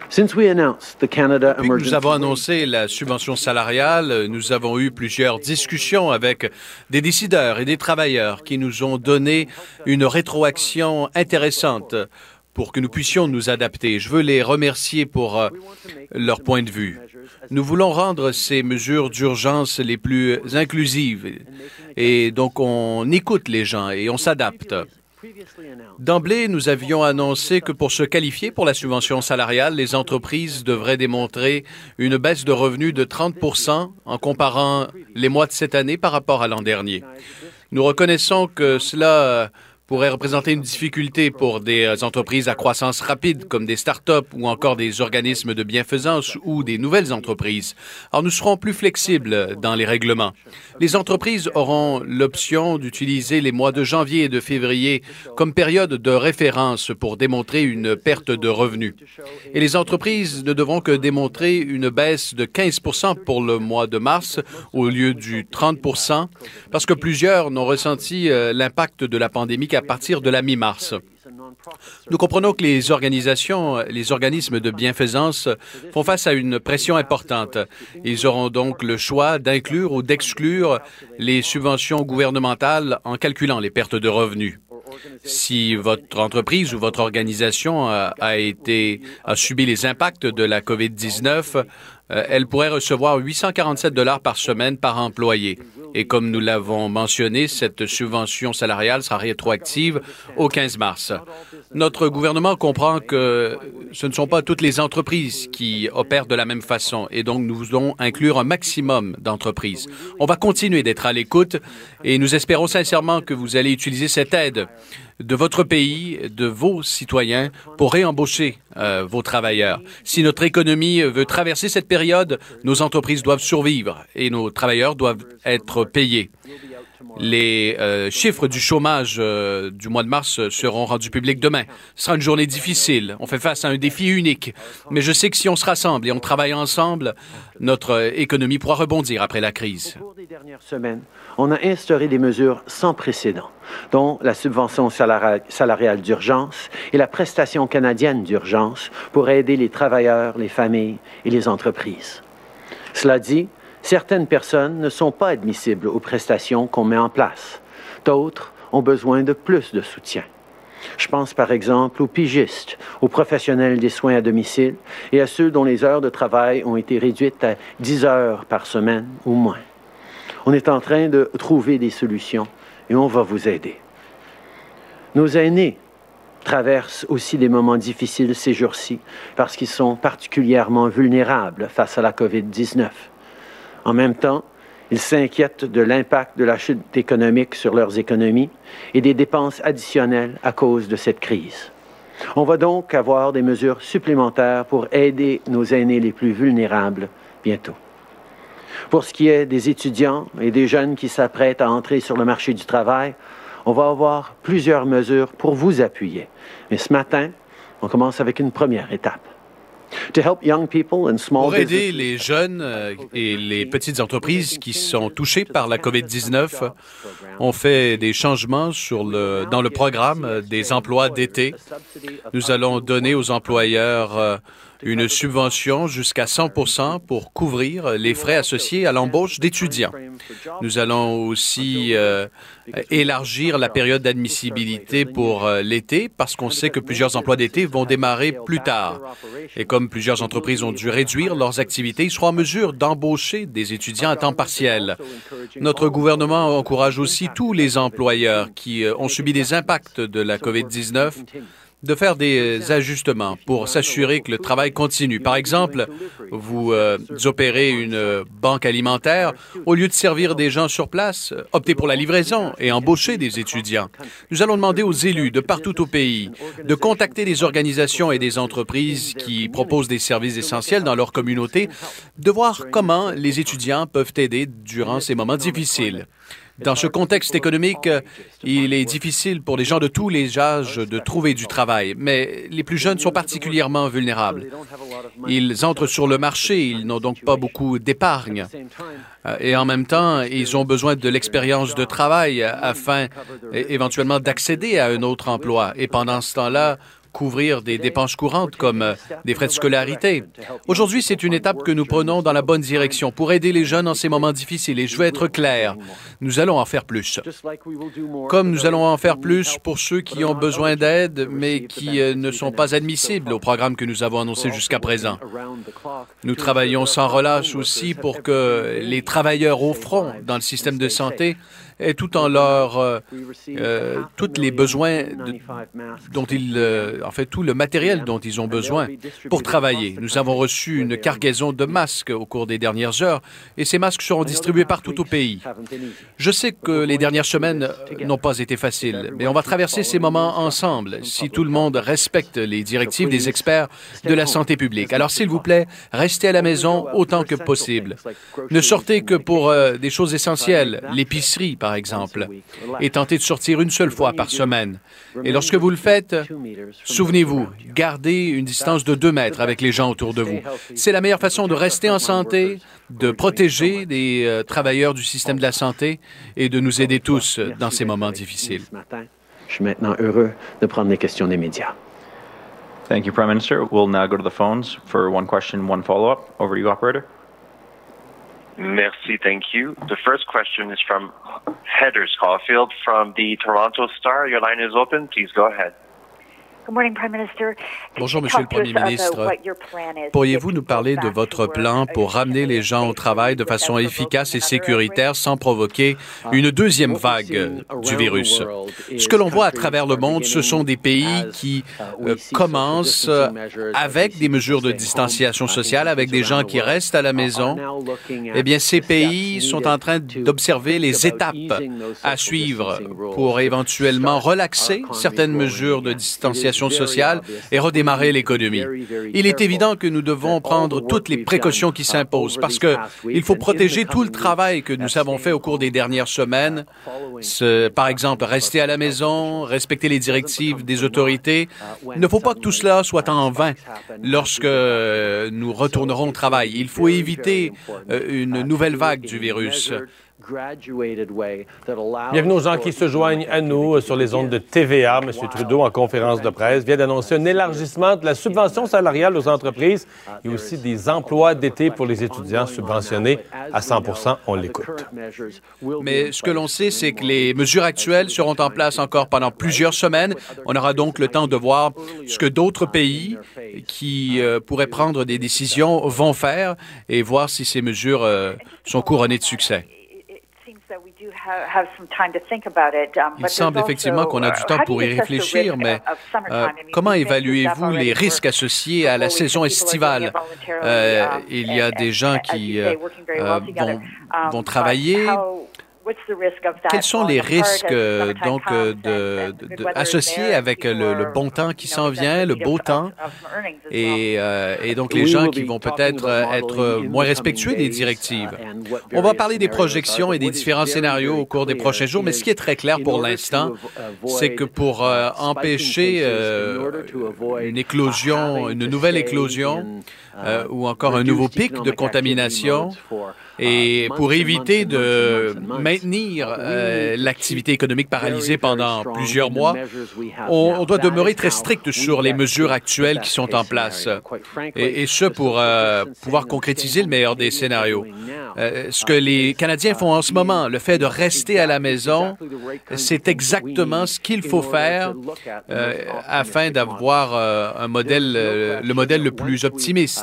Depuis nous avons annoncé la subvention salariale, nous avons eu plusieurs discussions avec des décideurs et des travailleurs qui nous ont donné une rétroaction intéressante pour que nous puissions nous adapter. Je veux les remercier pour euh, leur point de vue. Nous voulons rendre ces mesures d'urgence les plus inclusives et donc on écoute les gens et on s'adapte. D'emblée, nous avions annoncé que pour se qualifier pour la subvention salariale, les entreprises devraient démontrer une baisse de revenus de 30% en comparant les mois de cette année par rapport à l'an dernier. Nous reconnaissons que cela pourrait représenter une difficulté pour des euh, entreprises à croissance rapide comme des start-up ou encore des organismes de bienfaisance ou des nouvelles entreprises. Alors nous serons plus flexibles dans les règlements. Les entreprises auront l'option d'utiliser les mois de janvier et de février comme période de référence pour démontrer une perte de revenus. Et les entreprises ne devront que démontrer une baisse de 15% pour le mois de mars au lieu du 30 parce que plusieurs n'ont ressenti euh, l'impact de la pandémie à partir de la mi-mars. Nous comprenons que les organisations, les organismes de bienfaisance font face à une pression importante. Ils auront donc le choix d'inclure ou d'exclure les subventions gouvernementales en calculant les pertes de revenus. Si votre entreprise ou votre organisation a, a subi les impacts de la COVID-19, euh, elle pourrait recevoir 847 dollars par semaine par employé. Et comme nous l'avons mentionné, cette subvention salariale sera rétroactive au 15 mars. Notre gouvernement comprend que ce ne sont pas toutes les entreprises qui opèrent de la même façon et donc nous voulons inclure un maximum d'entreprises. On va continuer d'être à l'écoute et nous espérons sincèrement que vous allez utiliser cette aide de votre pays, de vos citoyens, pour réembaucher euh, vos travailleurs. Si notre économie veut traverser cette période, nos entreprises doivent survivre et nos travailleurs doivent être payés. Les euh, chiffres du chômage euh, du mois de mars seront rendus publics demain. Ce sera une journée difficile. On fait face à un défi unique. Mais je sais que si on se rassemble et on travaille ensemble, notre économie pourra rebondir après la crise. Au cours des dernières semaines, on a instauré des mesures sans précédent, dont la subvention salariale d'urgence et la prestation canadienne d'urgence pour aider les travailleurs, les familles et les entreprises. Cela dit, Certaines personnes ne sont pas admissibles aux prestations qu'on met en place. D'autres ont besoin de plus de soutien. Je pense par exemple aux pigistes, aux professionnels des soins à domicile et à ceux dont les heures de travail ont été réduites à 10 heures par semaine ou moins. On est en train de trouver des solutions et on va vous aider. Nos aînés traversent aussi des moments difficiles ces jours-ci parce qu'ils sont particulièrement vulnérables face à la COVID-19. En même temps, ils s'inquiètent de l'impact de la chute économique sur leurs économies et des dépenses additionnelles à cause de cette crise. On va donc avoir des mesures supplémentaires pour aider nos aînés les plus vulnérables bientôt. Pour ce qui est des étudiants et des jeunes qui s'apprêtent à entrer sur le marché du travail, on va avoir plusieurs mesures pour vous appuyer. Mais ce matin, on commence avec une première étape. Pour aider les jeunes euh, et les petites entreprises qui sont touchées par la COVID-19, on fait des changements sur le, dans le programme des emplois d'été. Nous allons donner aux employeurs euh, une subvention jusqu'à 100% pour couvrir les frais associés à l'embauche d'étudiants. Nous allons aussi euh, élargir la période d'admissibilité pour euh, l'été parce qu'on sait que plusieurs emplois d'été vont démarrer plus tard. Et comme plusieurs entreprises ont dû réduire leurs activités, ils seront en mesure d'embaucher des étudiants à temps partiel. Notre gouvernement encourage aussi tous les employeurs qui euh, ont subi des impacts de la COVID-19 de faire des ajustements pour s'assurer que le travail continue. Par exemple, vous euh, opérez une banque alimentaire, au lieu de servir des gens sur place, optez pour la livraison et embauchez des étudiants. Nous allons demander aux élus de partout au pays de contacter des organisations et des entreprises qui proposent des services essentiels dans leur communauté, de voir comment les étudiants peuvent aider durant ces moments difficiles. Dans ce contexte économique, il est difficile pour les gens de tous les âges de trouver du travail, mais les plus jeunes sont particulièrement vulnérables. Ils entrent sur le marché, ils n'ont donc pas beaucoup d'épargne. Euh, et en même temps, ils ont besoin de l'expérience de travail afin éventuellement d'accéder à un autre emploi. Et pendant ce temps-là, couvrir des dépenses courantes comme euh, des frais de scolarité. Aujourd'hui, c'est une étape que nous prenons dans la bonne direction pour aider les jeunes en ces moments difficiles. Et je veux être clair, nous allons en faire plus. Comme nous allons en faire plus pour ceux qui ont besoin d'aide, mais qui euh, ne sont pas admissibles au programme que nous avons annoncé jusqu'à présent. Nous travaillons sans relâche aussi pour que les travailleurs au front dans le système de santé et tout en leur euh, euh, tous les besoins dont ils, euh, en fait, tout le matériel dont ils ont besoin pour travailler. Nous avons reçu une cargaison de masques au cours des dernières heures et ces masques seront distribués partout au pays. Je sais que les dernières semaines n'ont pas été faciles, mais on va traverser ces moments ensemble si tout le monde respecte les directives des experts de la santé publique. Alors, s'il vous plaît, restez à la maison autant que possible. Ne sortez que pour des choses essentielles, l'épicerie, par par exemple, et tentez de sortir une seule fois par semaine. Et lorsque vous le faites, souvenez-vous, gardez une distance de deux mètres avec les gens autour de vous. C'est la meilleure façon de rester en santé, de protéger les euh, travailleurs du système de la santé et de nous aider tous dans ces moments difficiles. Je suis maintenant heureux de prendre les questions des médias. Thank you, Prime Minister. We'll now go to the phones for one question, one follow-up. Over to you, operator. Merci, thank you. The first question is from Heather Caulfield from the Toronto Star. Your line is open. Please go ahead. Bonjour, Monsieur le Premier ministre. Pourriez-vous nous parler de votre plan pour ramener les gens au travail de façon efficace et sécuritaire sans provoquer une deuxième vague du virus? Ce que l'on voit à travers le monde, ce sont des pays qui euh, commencent avec des mesures de distanciation sociale, avec des gens qui restent à la maison. Eh bien, ces pays sont en train d'observer les étapes à suivre pour éventuellement relaxer certaines mesures de distanciation sociale et redémarrer l'économie. Il est évident que nous devons prendre toutes les précautions qui s'imposent parce que il faut protéger tout le travail que nous avons fait au cours des dernières semaines. Par exemple, rester à la maison, respecter les directives des autorités. Il ne faut pas que tout cela soit en vain lorsque nous retournerons au travail. Il faut éviter euh, une nouvelle vague du virus. Bienvenue aux gens qui se joignent à nous sur les ondes de TVA. M. Trudeau, en conférence de presse, vient d'annoncer un élargissement de la subvention salariale aux entreprises et aussi des emplois d'été pour les étudiants subventionnés à 100 On l'écoute. Mais ce que l'on sait, c'est que les mesures actuelles seront en place encore pendant plusieurs semaines. On aura donc le temps de voir ce que d'autres pays qui euh, pourraient prendre des décisions vont faire et voir si ces mesures euh, sont couronnées de succès. Il semble effectivement qu'on a du temps pour y réfléchir, mais euh, comment évaluez-vous les risques associés à la saison estivale? Euh, il y a des gens qui euh, vont, vont travailler quels sont les risques donc de, associés avec le, bon temps qui s'en vient, le beau temps, et, et donc les gens qui vont peut-être être moins respectueux des directives? On va parler des projections et des différents scénarios au cours des prochains jours, mais ce qui est très clair pour l'instant, c'est que pour empêcher une éclosion, une nouvelle éclosion, euh, ou encore un nouveau pic de contamination. Et pour éviter de maintenir euh, l'activité économique paralysée pendant plusieurs mois, on, doit demeurer très strict sur les mesures actuelles qui sont en place. Et, ce, pour euh, pouvoir concrétiser le meilleur des scénarios. Euh, ce que les Canadiens font en ce moment, le fait de rester à la maison, c'est exactement ce qu'il faut faire afin d'avoir un modèle, le modèle le plus optimiste.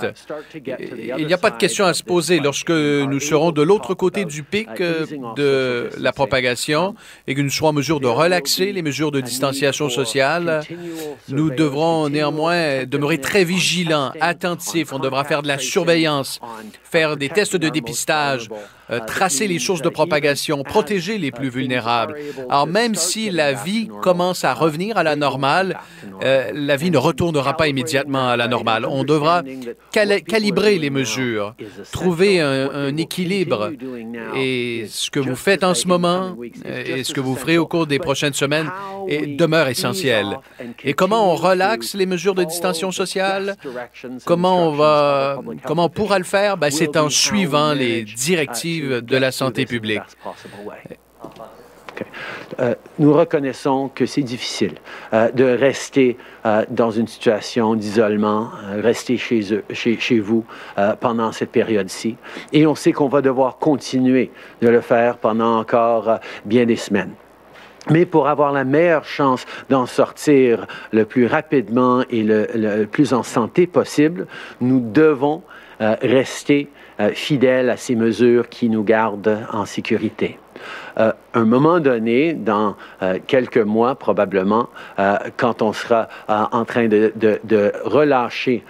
Il n'y a pas de question à se poser lorsque nous serons de l'autre côté du pic euh, de la propagation et que nous serons en mesure de relaxer les mesures de distanciation sociale, nous devrons néanmoins demeurer très vigilants, attentifs. On devra faire de la surveillance, faire des tests de dépistage, euh, tracer les sources de propagation, protéger les plus vulnérables. Alors même si la vie commence à revenir à la normale, euh, la vie ne retournera pas immédiatement à la normale. On devra calibrer les mesures, trouver un, équilibre. Et ce que vous faites en ce moment et ce que vous ferez au cours des prochaines semaines demeure essentiel. Et comment on relaxe les mesures de distanciation sociale? Comment on va, comment on pourra le faire? Ben, C'est en suivant les directives de la santé publique. Euh, nous reconnaissons que c'est difficile euh, de rester euh, dans une situation d'isolement, rester chez, eux, chez, vous pendant cette période-ci. Et on sait qu'on va devoir continuer de le faire pendant encore bien des semaines. Mais pour avoir la meilleure chance d'en sortir le plus rapidement et le, plus en santé possible, nous devons rester fidèles à ces mesures qui nous gardent en sécurité. Euh, à un moment donné, dans euh, quelques mois probablement, quand on sera en train de, de relâcher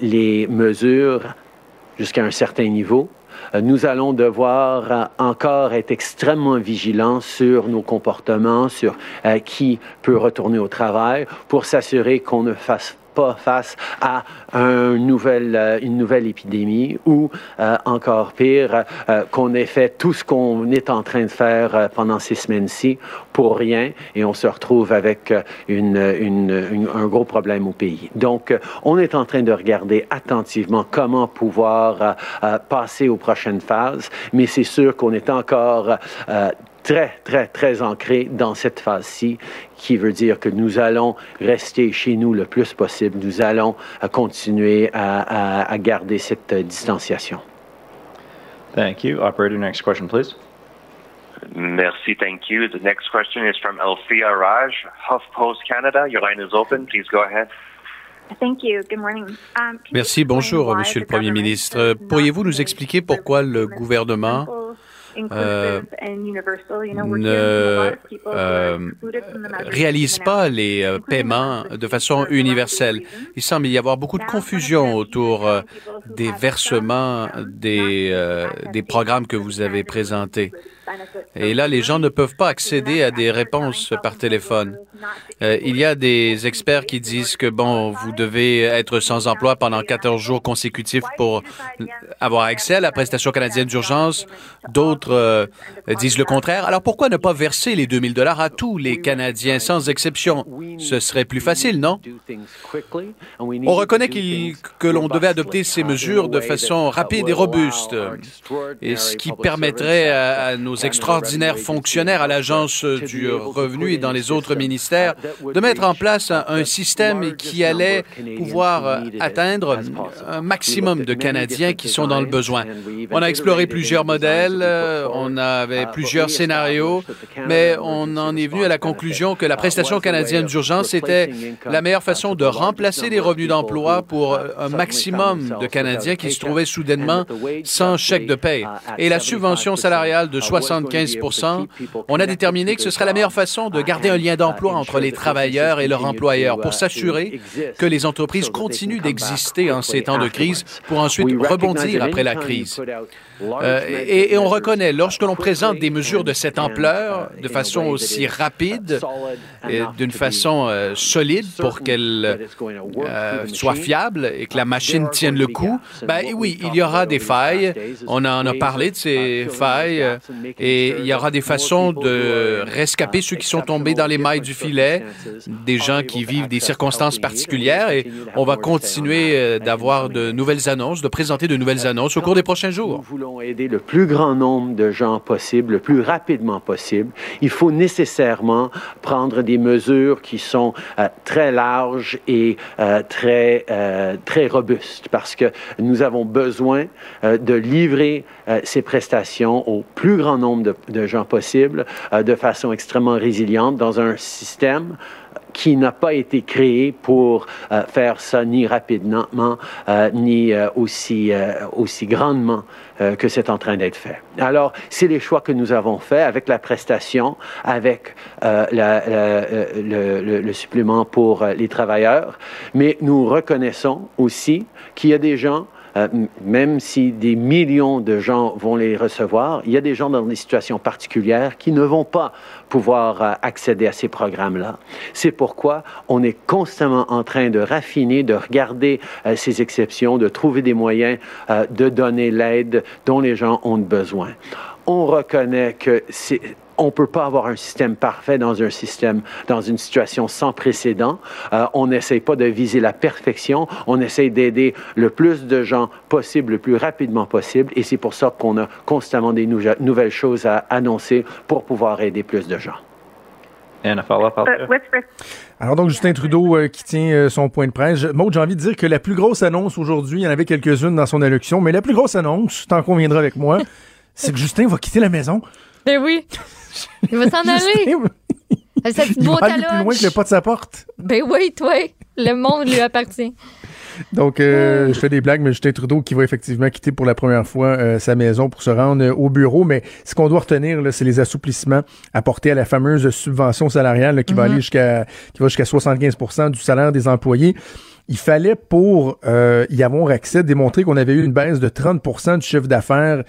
les mesures jusqu'à un certain niveau, nous allons devoir encore être extrêmement vigilants sur nos comportements, sur qui peut retourner au travail, pour s'assurer qu'on ne fasse pas face à euh, une nouvelle épidémie ou euh, encore pire, euh, qu'on ait fait tout ce qu'on est en train de faire pendant ces semaines-ci pour rien et on se retrouve avec un gros problème au pays. Donc, on est en train de regarder attentivement comment pouvoir passer aux prochaines phases, mais c'est sûr qu'on est encore très, très, très ancré dans cette phase-ci, qui veut dire que nous allons rester chez nous le plus possible. Nous allons euh, continuer à, à, à garder cette euh, distanciation. Thank you. Operator, next question, please. Merci, thank you. The next question is from Althea Raj, HuffPost Canada. Your line is open. Please go ahead. Thank you. Good morning. Um, Merci, bonjour, Monsieur le Premier ministre. Pourriez-vous nous expliquer pourquoi le gouvernement ne euh, réalise pas les euh, paiements de façon universelle. Il semble y avoir beaucoup de confusion autour des versements des, des programmes que vous avez présentés. Et là, les gens ne peuvent pas accéder à des réponses par téléphone. Euh, il y a des experts qui disent que, bon, vous devez être sans emploi pendant 14 jours consécutifs pour avoir accès à la prestation canadienne d'urgence. D'autres euh, disent le contraire. Alors pourquoi ne pas verser les 2000 dollars à tous les Canadiens sans exception? Ce serait plus facile, non? On reconnaît que l'on devait adopter ces mesures de façon rapide et robuste, et ce qui permettrait à, à nos extraordinaires fonctionnaires à l'Agence du revenu et dans les autres ministères de mettre en place un, système qui allait pouvoir atteindre un maximum de Canadiens qui sont dans le besoin. On a exploré plusieurs modèles, on avait plusieurs scénarios, mais on en est venu à la conclusion que la prestation canadienne d'urgence était la meilleure façon de remplacer les revenus d'emploi pour un maximum de Canadiens qui se trouvaient soudainement sans chèque de paie. Et la subvention salariale de 60 75 on a déterminé que ce serait la meilleure façon de garder un lien d'emploi entre les travailleurs et leur employeur pour s'assurer que les entreprises continuent d'exister en ces temps de crise pour ensuite rebondir après la crise. Euh, et, on reconnaît, lorsque l'on présente des mesures de cette ampleur, de façon aussi rapide, d'une façon euh, solide pour qu'elles euh, soient fiables et que la machine tienne le coup, ben oui, il y aura des failles. On en a parlé de ces failles. Et il y aura des façons de rescaper ceux qui sont tombés dans les mailles du filet, des gens qui vivent des circonstances particulières. Et on va continuer euh, d'avoir de nouvelles annonces, de présenter de nouvelles annonces au cours des prochains jours. Aider le plus grand nombre de gens possible, le plus rapidement possible. Il faut nécessairement prendre des mesures qui sont euh, très larges et euh, très, euh, très robustes parce que nous avons besoin de livrer ces prestations au plus grand nombre de, de gens possible de façon extrêmement résiliente dans un système qui n'a pas été créé pour euh, faire ça ni rapidement, euh, ni euh, aussi, aussi grandement que c'est en train d'être fait. Alors, c'est les choix que nous avons faits avec la prestation, avec le, supplément pour les travailleurs, mais nous reconnaissons aussi qu'il y a des gens euh, même si des millions de gens vont les recevoir, il y a des gens dans des situations particulières qui ne vont pas pouvoir euh, accéder à ces programmes-là. C'est pourquoi on est constamment en train de raffiner, de regarder euh, ces exceptions, de trouver des moyens de donner l'aide dont les gens ont besoin. On reconnaît que c'est on ne peut pas avoir un système parfait dans un système, dans une situation sans précédent. Euh, on n'essaye pas de viser la perfection. On essaye d'aider le plus de gens possible, le plus rapidement possible. Et c'est pour ça qu'on a constamment des nouvelles choses à annoncer pour pouvoir aider plus de gens. Althea? Alors donc, Justin Trudeau euh, qui tient euh, son point de presse. Maud, j'ai envie de dire que la plus grosse annonce aujourd'hui, il y en avait quelques-unes dans son allocution, mais la plus grosse annonce, tant qu'on viendra avec moi, [LAUGHS] c'est que Justin va quitter la maison. Ben [LAUGHS] oui. Il va s'en [LAUGHS] aller. Avec sa petite Il va boîte à aller plus loin lunch. que le pas de sa porte. Ben oui, toi. Le monde lui appartient. Donc, euh, je fais des blagues, mais Justin Trudeau qui va effectivement quitter pour la première fois euh, sa maison pour se rendre euh, au bureau. Mais ce qu'on doit retenir, c'est les assouplissements apportés à la fameuse subvention salariale là, qui va Mhm. aller jusqu'à qui va jusqu'à 75% du salaire des employés. Il fallait, pour euh, y avoir accès, démontrer qu'on avait eu une baisse de 30% du chiffre d'affaires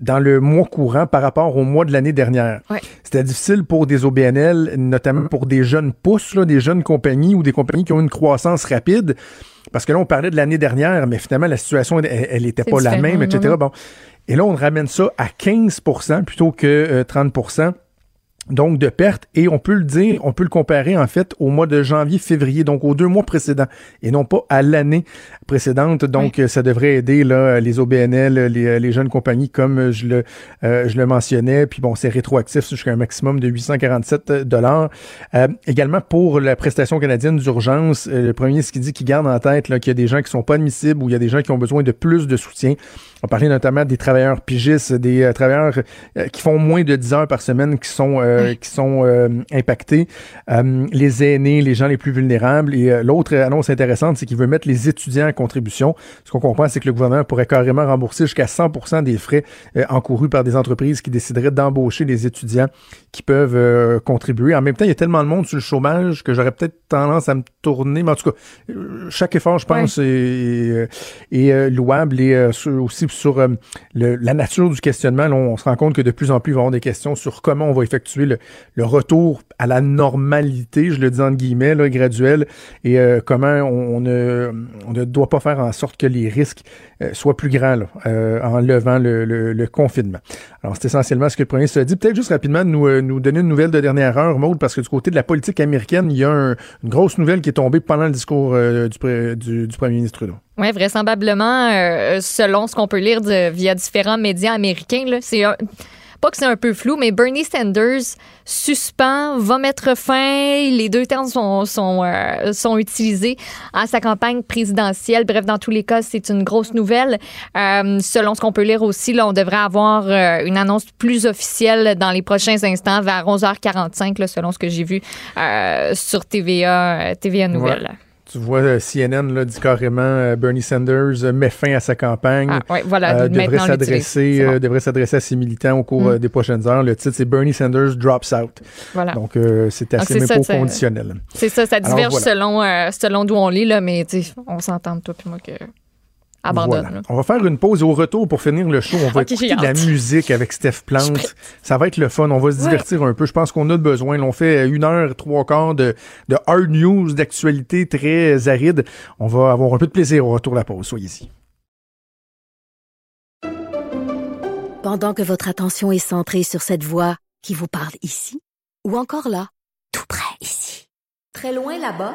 dans le mois courant par rapport au mois de l'année dernière. Ouais. C'était difficile pour des OBNL, notamment pour des jeunes pousses, là, des jeunes compagnies ou des compagnies qui ont une croissance rapide. Parce que là, on parlait de l'année dernière, mais finalement, la situation, elle, elle était C'est pas la même, etc. Bon. Et là, on ramène ça à 15% plutôt que euh, 30 donc de perte et on peut le dire, on peut le comparer en fait au mois de janvier, février, donc aux deux mois précédents et non pas à l'année précédente. Donc euh, ça devrait aider là les OBNL, les, les jeunes compagnies comme euh, je le euh, je le mentionnais. Puis bon, c'est rétroactif jusqu'à un maximum de 847 dollars. Euh, également pour la prestation canadienne d'urgence, euh, le premier ministre qui dit qu'il garde en tête là, qu'il y a des gens qui sont pas admissibles ou il y a des gens qui ont besoin de plus de soutien. On parlait notamment des travailleurs pigistes, des euh, travailleurs euh, qui font moins de 10 heures par semaine qui sont euh, qui sont euh, impactés, Euh, les aînés, les gens les plus vulnérables. Et l'autre annonce intéressante, c'est qu'il veut mettre les étudiants en contribution. Ce qu'on comprend, c'est que le gouvernement pourrait carrément rembourser jusqu'à 100% des frais encourus par des entreprises qui décideraient d'embaucher des étudiants qui peuvent contribuer. En même temps, il y a tellement de monde sur le chômage que j'aurais peut-être tendance à me tourner, mais en tout cas, chaque effort, je pense, est, est, est, louable et euh, sur- aussi sur euh, le- la nature du questionnement. Là, on se rend compte que de plus en plus, il va y avoir des questions sur comment on va effectuer le, retour à la normalité, je le dis entre guillemets, là, graduel, et euh, comment on, ne, doit pas faire en sorte que les risques euh, soient plus grands euh, en levant le, confinement. Alors, c'est essentiellement ce que le premier a dit. Peut-être juste rapidement nous, euh, nous donner une nouvelle de dernière heure, Maude, parce que du côté de la politique américaine, il y a un- une grosse nouvelle qui est tombée pendant le discours du, premier ministre Trudeau. Oui, vraisemblablement, selon ce qu'on peut lire via différents médias américains, c'est un- pas que c'est un peu flou, mais Bernie Sanders suspend, va mettre fin, les deux termes sont, sont, euh, utilisés à sa campagne présidentielle. Bref, dans tous les cas, c'est une grosse nouvelle. Euh, selon ce qu'on peut lire aussi, on devrait avoir euh, une annonce plus officielle dans les prochains instants, vers 11h45, là, selon ce que j'ai vu sur TVA. Ouais. Tu vois, euh, CNN là, dit carrément euh, Bernie Sanders euh, met fin à sa campagne. Ah, ouais, voilà, Euh, devrait s'adresser bon. devrait s'adresser à ses militants au cours Mm. des prochaines heures. Le titre, c'est Bernie Sanders drops out. Voilà. Donc, euh, c'est Donc, assez même ça, conditionnel. C'est ça, ça Alors, diverge voilà. selon, euh, selon d'où on lit, là, mais on s'entend, toi puis moi, que. Abandonne. Voilà. là. On va faire une pause et au retour pour finir le show. On va écouter de la musique avec Steph Plante. Ça va être le fun. On va se Ouais. divertir un peu. Je pense qu'on a besoin. Là, on fait une heure, trois quarts de, de hard news, d'actualité très aride. On va avoir un peu de plaisir au retour de la pause. Soyez-y. Pendant que votre attention est centrée sur cette voix qui vous parle ici, ou encore là, tout près ici, très loin là-bas,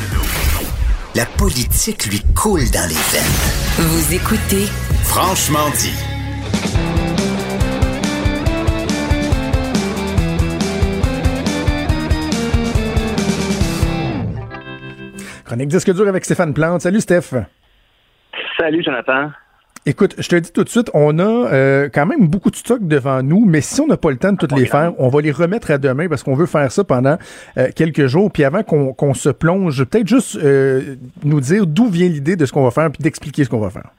La politique lui coule dans les veines. Vous écoutez Franchement dit. Chronique disque dur avec Stéphane Plante. Salut Steph. Salut Jonathan. Écoute, je te dis tout de suite, on a euh, quand même beaucoup de stocks devant nous, mais si on n'a pas le temps de toutes les faire, on va les remettre à demain parce qu'on veut faire ça pendant euh, quelques jours. Puis avant qu'on se plonge, peut-être juste euh, nous dire d'où vient l'idée de ce qu'on va faire, puis d'expliquer ce qu'on va faire.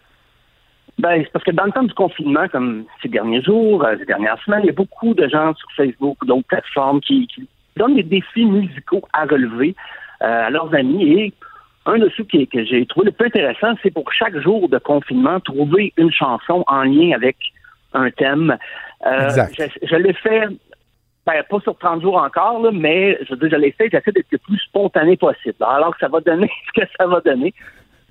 Ben, c'est parce que dans le temps du confinement, comme ces derniers jours, ces dernières semaines, il y a beaucoup de gens sur Facebook d'autres plateformes qui, qui donnent des défis musicaux à relever à leurs amis. Et un de ceux qui, que j'ai trouvé le plus intéressant, c'est pour chaque jour de confinement, trouver une chanson en lien avec un thème. Euh, Exact. Je, je l'ai fait, ben, pas sur 30 jours encore, là, mais je je l'ai fait, j'essaie d'être le plus spontané possible. Alors que ça va donner [LAUGHS] ce que ça va donner.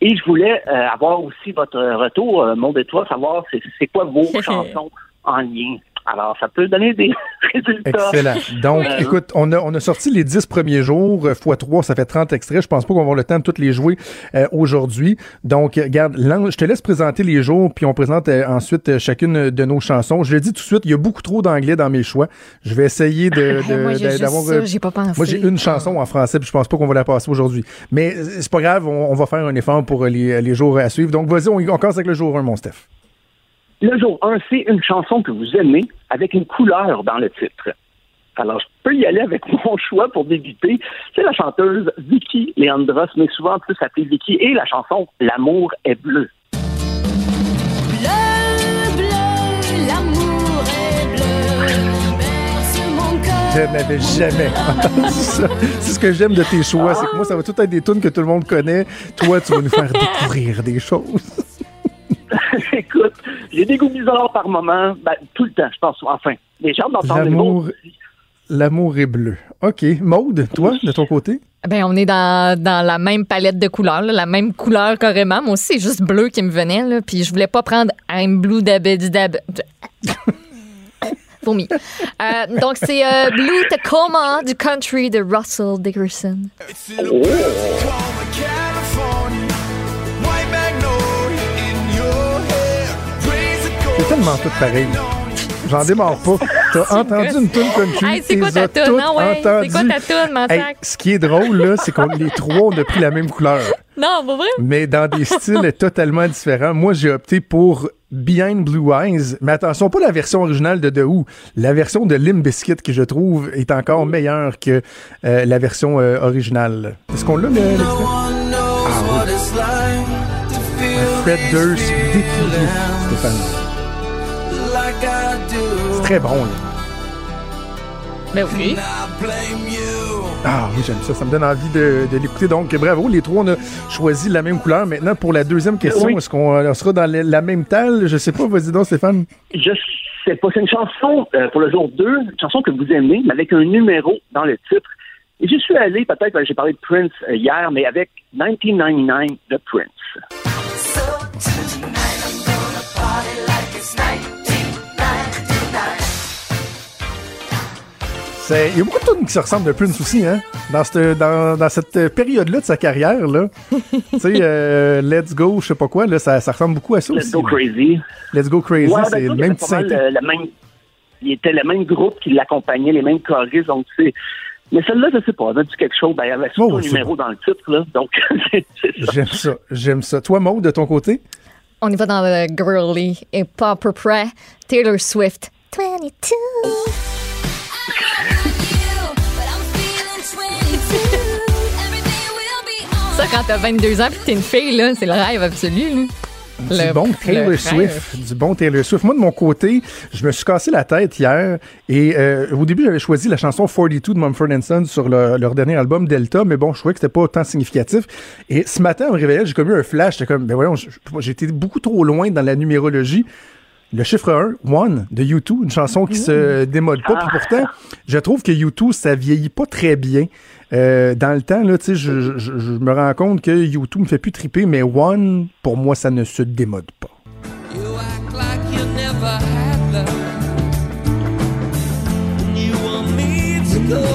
Et je voulais euh, avoir aussi votre retour, euh, mon toi, savoir c'est quoi vos [LAUGHS] chansons en lien. Alors, ça peut donner des [LAUGHS] résultats. Excellent. Donc, Euh, écoute, on a, on a sorti les 10 premiers jours, euh, fois 3, ça fait 30 extraits. Je pense pas qu'on va avoir le temps de toutes les jouer euh, aujourd'hui. Donc, euh, regarde, Lan- je te laisse présenter les jours, puis on présente euh, ensuite euh, chacune de nos chansons. Je le dis tout de suite, il y a beaucoup trop d'anglais dans mes choix. Je vais essayer de, Moi, j'ai juste d'avoir... ça, euh, j'ai pas pensé. Moi, j'ai une chanson en français, puis je pense pas qu'on va la passer aujourd'hui. Mais euh, c'est pas grave, on, on va faire un effort pour euh, les, les jours à suivre. Donc, vas-y, on, on commence avec le jour 1, mon Steph. Le jour 1, c'est une chanson que vous aimez avec une couleur dans le titre. Alors, je peux y aller avec [LAUGHS] mon choix pour débuter. C'est la chanteuse Vicky Leandros, mais souvent plus appelée Vicky, et la chanson L'amour est bleu. Bleu, bleu, l'amour est bleu. Berce mon. Je n'avais jamais [LAUGHS] entendu ça. C'est ce que j'aime de tes choix, c'est que moi, ça va tout être des tunes que tout le monde connaît. Toi, tu vas nous faire découvrir des choses. [LAUGHS] Écoute, j'ai des goûts bizarres par moment, ben, tout le temps, je pense. Enfin, les gens d'entendre les L'amour, mots. l'amour est bleu. OK. Maude, toi, de ton côté? Ben, on est dans, dans la même palette de couleurs, là, la même couleur carrément. Moi aussi, c'est juste bleu qui me venait, là, puis je voulais pas prendre I'm blue dabedidab. [LAUGHS] Vomi. Euh, donc, c'est euh, Blue Tacoma du country de Russell Dickerson. C'est tellement tout pareil. J'en démarre pas. T'as entendu une tune country. Hey, c'est quoi t'es ta toune, ouais? C'est quoi ta toune? Hey, ce qui est drôle, là, c'est qu'on les trois, on a pris la même couleur. Non, pas vrai? mais dans des styles [LAUGHS] totalement différents. Moi, j'ai opté pour Behind Blue Eyes, mais attention, pas la version originale de The Who, la version de Limp Bizkit qui, je trouve, est encore meilleure que euh, la version euh, originale. Est-ce qu'on l'a, le-? Ah oui. Un Fred Durst défilé, Stéphane. Très bon, là. Ben oui. Ah oui, j'aime ça. Ça me donne envie de, de l'écouter. Donc, bravo. Les trois, on a choisi la même couleur. Maintenant, pour la deuxième question, Oui. est-ce qu'on euh, sera dans la, la même talle? Je sais pas. Vas-y donc, Stéphane. Je sais pas, c'est une chanson euh, pour le jour 2, une chanson que vous aimez, mais avec un numéro dans le titre. Et j'y suis allé, peut-être, j'ai parlé de Prince euh, hier, mais avec 1999 de Prince. C'est- Il y a beaucoup de tunes qui se ressemblent de Prince aussi, hein? Dans cette, dans, dans cette période-là de sa carrière, là. tu sais, [LAUGHS] euh, Let's Go, je sais pas quoi, là, ça, ça ressemble beaucoup à ça Let's aussi. Go là. Crazy. Let's Go Crazy, Ouais, ben, c'est le même petit euh, le même, il était le même groupe qui l'accompagnait, les mêmes choristes, donc c'est. Mais celle-là, je sais pas, elle a dit quelque chose, ben, il y avait surtout Oh, un numéro dans le titre, là, donc c'est [LAUGHS] c'est ça. J'aime ça, j'aime ça. Toi, Maud, de ton côté? On y va dans le girly et pas à peu près Taylor Swift. 22. Ça, quand t'as 22 ans et que t'es une fille, là, c'est le rêve absolu. Là. Du Le- bon Taylor. Swift. Du bon Taylor Swift. Moi, de mon côté, je me suis cassé la tête hier et euh, au début, j'avais choisi la chanson 42 de Mumford Sons sur le- leur dernier album Delta, mais bon, je trouvais que c'était pas autant significatif. Et ce matin, en me réveillant, j'ai comme eu un flash. J'étais comme, ben voyons, j'étais beaucoup trop loin dans la numérologie. Le chiffre 1, One, de U2, une chanson qui se démode pas. Puis pourtant, je trouve que U2, ça vieillit pas très bien. Euh, dans le temps, là, tu sais, je, je- me rends compte que U2 me fait plus triper, mais One, pour moi, ça ne se démode pas.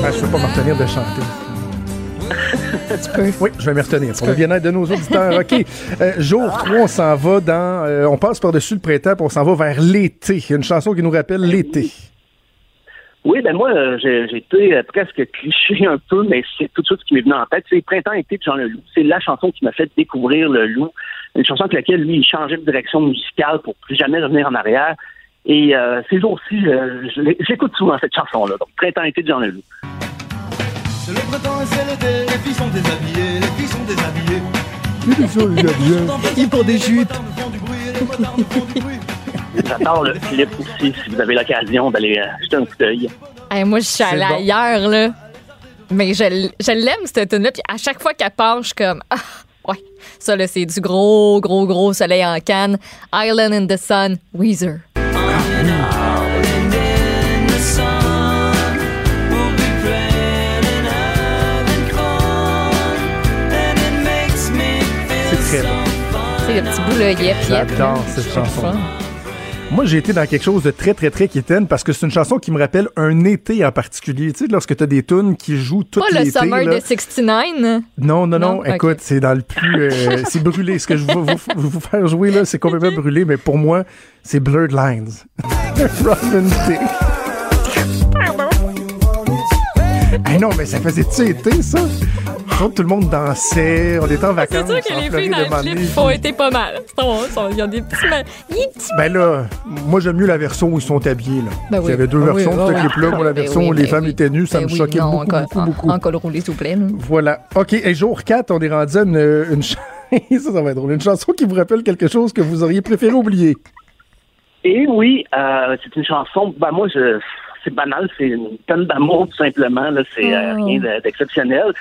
Ah, je peux pas me retenir de chanter. Oui, je vais me retenir pour le bien-être de nos auditeurs. OK. Euh, jour 3, on s'en va dans. euh, on passe par-dessus le printemps, puis on s'en va vers l'été. Une chanson qui nous rappelle l'été. Oui, ben moi, euh, j'ai été presque cliché un peu, mais c'est tout de suite ce qui m'est venu en tête. C'est Printemps-été de Jean Leloup. C'est la chanson qui m'a fait découvrir le loup. Une chanson avec laquelle, lui, il changeait de direction musicale pour plus jamais revenir en arrière. Et euh, ces jours-ci, euh, j'écoute souvent cette chanson-là. Donc, Printemps-été de Jean Leloup. C'est le printemps et c'est l'été, les filles sont déshabillées, les filles sont déshabillées. Ils font des jupes. J'adore le clip aussi, si vous avez l'occasion d'aller euh, jeter un coup d'œil. Hey, moi, je suis allée bon. ailleurs, là. Mais je, je l'aime, cette tune là Puis à chaque fois qu'elle part, je suis comme, ah, ouais. Ça, là, c'est du gros, gros, gros soleil en canne. Island in the Sun, Weezer. C'est le petit bout, là, yep, yep. J'adore cette chanson. Moi, j'ai été dans quelque chose de très, très, très quétaine parce que c'est une chanson qui me rappelle un été en particulier. Tu sais, lorsque tu as des tunes qui jouent tout Pas le l'été. Summer là. de 69. Non, non, non. Non? Écoute, c'est dans le plus. euh, [LAUGHS] c'est brûlé. Ce que je vais vous, vous- vous faire jouer, là, c'est complètement [LAUGHS] brûlé, mais pour moi, c'est Blurred Lines. [LAUGHS] Unity. Hey non, mais ça faisait-tu été, ça? Tout le monde dansait, on était en vacances. C'est sûr que en les filles dans le clip ont été pas mal. Il y a des petits. ma- des petits- Ben là, moi j'aime mieux la version où ils sont habillés. Là. Ben oui. Il y avait deux Ben oui, versions de ben ce oui. clip-là. Moi, la Ben version oui, où les ben femmes oui. étaient nues, ça Ben me oui, choquait non, beaucoup, encore- beaucoup, en- beaucoup. En col roulé, s'il vous plaît. là. Voilà. OK, et jour 4, on est rendu à une, une ch- [LAUGHS] ça, ça va être drôle. Une chanson qui vous rappelle quelque chose que vous auriez préféré oublier. Et oui, euh, c'est une chanson, ben moi, je, c'est banal, c'est une tonne d'amour, tout simplement, là, c'est euh, Oh. rien de- d'exceptionnel.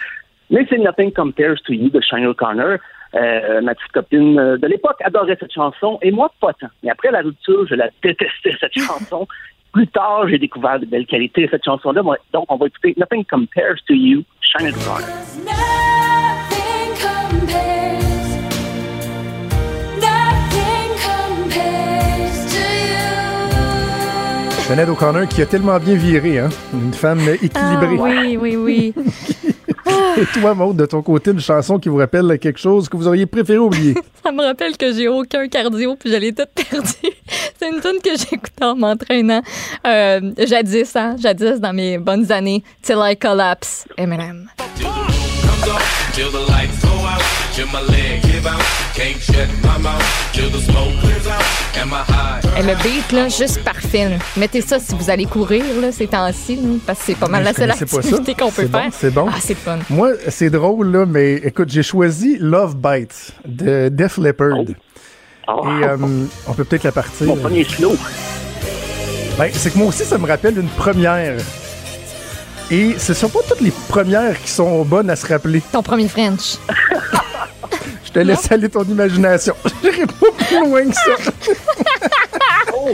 Mais c'est Nothing Compares to You de Shane O'Connor. Euh, ma petite copine euh, de l'époque adorait cette chanson, et moi, pas tant. Mais après la rupture, je la détestais, cette [LAUGHS] chanson. Plus tard, j'ai découvert de belles qualités de cette chanson-là. Donc, on va écouter Nothing Compares to You, Shane O'Connor. Sinead O'Connor qui a tellement bien viré, hein? Une femme [LAUGHS] équilibrée. Ah, oui, oui, oui. [LAUGHS] Et [LAUGHS] toi, Maud, de ton côté, une chanson qui vous rappelle quelque chose que vous auriez préféré oublier? [LAUGHS] Ça me rappelle que j'ai aucun cardio puis je l'ai toute perdue. [LAUGHS] C'est une tune que j'écoutais en m'entraînant euh, jadis, hein, jadis dans mes bonnes années. Till I Collapse, Eminem. Till the lights go out, till my leg give out. Can't shut my mouth till the smoke clears out. Am I high? Et le beat, là, juste parfait. là. Mettez ça si vous allez courir, là, ces temps-ci, là, parce que c'est pas mal Mais la seule activité qu'on peut bon, faire. c'est bon. Ah, c'est fun. Moi, c'est drôle, là, mais écoute, j'ai choisi Love Bites de Def Leppard. Et euh, on peut peut-être la partir. Mon premier slow. Ben, c'est que moi aussi, ça me rappelle une première. Et ce sont pas toutes les premières qui sont bonnes à se rappeler. Ton premier French. [LAUGHS] Je te laisse aller ton imagination. [LAUGHS] J'irai pas plus loin que ça. [LAUGHS]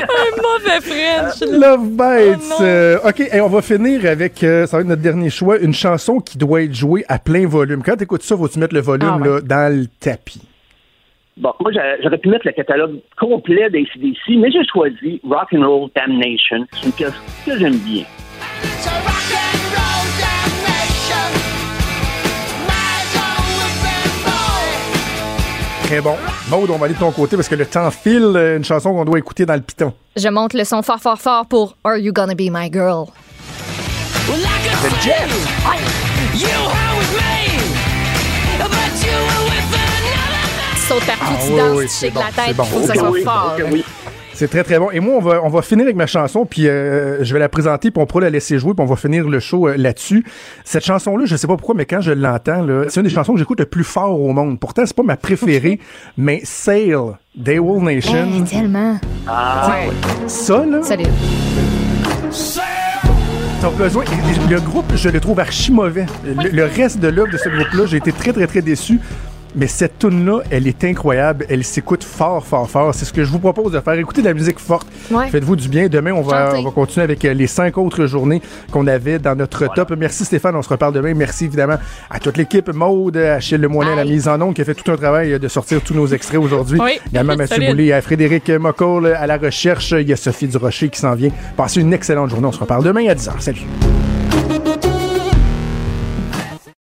Un mauvais French. Love Bites. Oh. Euh, OK, et on va finir avec, euh, ça va être notre dernier choix, une chanson qui doit être jouée à plein volume. Quand tu écoutes ça, faut-tu mettre le volume Ah ouais. là, dans le tapis? Bon, moi, j'a- j'aurais pu mettre le catalogue complet d'ACDC, mais j'ai choisi Rock and Roll Damnation. C'est une pièce que j'aime bien. Très bon. Maud, on va aller de ton côté parce que le temps file. Une chanson qu'on doit écouter dans le piton. Je monte le son fort, fort, fort pour Are You Gonna Be My Girl? The Jet. You were with me, but you were with another. Tu sautes partout, Ah, tu oui, danses, oui, tu c'est shakes bon, la c'est tête, il faut que ça soit oui, fort. C'est très, très bon. Et moi, on va, on va finir avec ma chanson, puis euh, je vais la présenter, puis on pourra la laisser jouer, puis on va finir le show euh, là-dessus. Cette chanson-là, je sais pas pourquoi, mais quand je l'entends, c'est une des chansons que j'écoute le plus fort au monde. Pourtant, c'est pas ma préférée, mais Sail, Daywall Nation. Hey, tellement. Ah, Ouais. Ça, là, Solide. T'as besoin. Le groupe, je le trouve archi mauvais. Le, le reste de l'œuvre de ce groupe-là, j'ai été très, très, très déçu. Mais cette tune-là, elle est incroyable. Elle s'écoute fort, fort, fort. C'est ce que je vous propose de faire. Écoutez de la musique forte. Ouais. Faites-vous du bien. Demain, on va, Chantez. on va continuer avec euh, les cinq autres journées qu'on avait dans notre top. Merci Stéphane. On se reparle demain. Merci évidemment à toute l'équipe. Maude, Achille Lemoyne à la mise en onde qui a fait tout un travail euh, de sortir tous nos extraits aujourd'hui. Oui. Également Mathieu. Boulay, à Frédéric Mocoll à la recherche. Il y a Sophie Durocher qui s'en vient. Passez une excellente journée. On se reparle demain à 10h. Salut.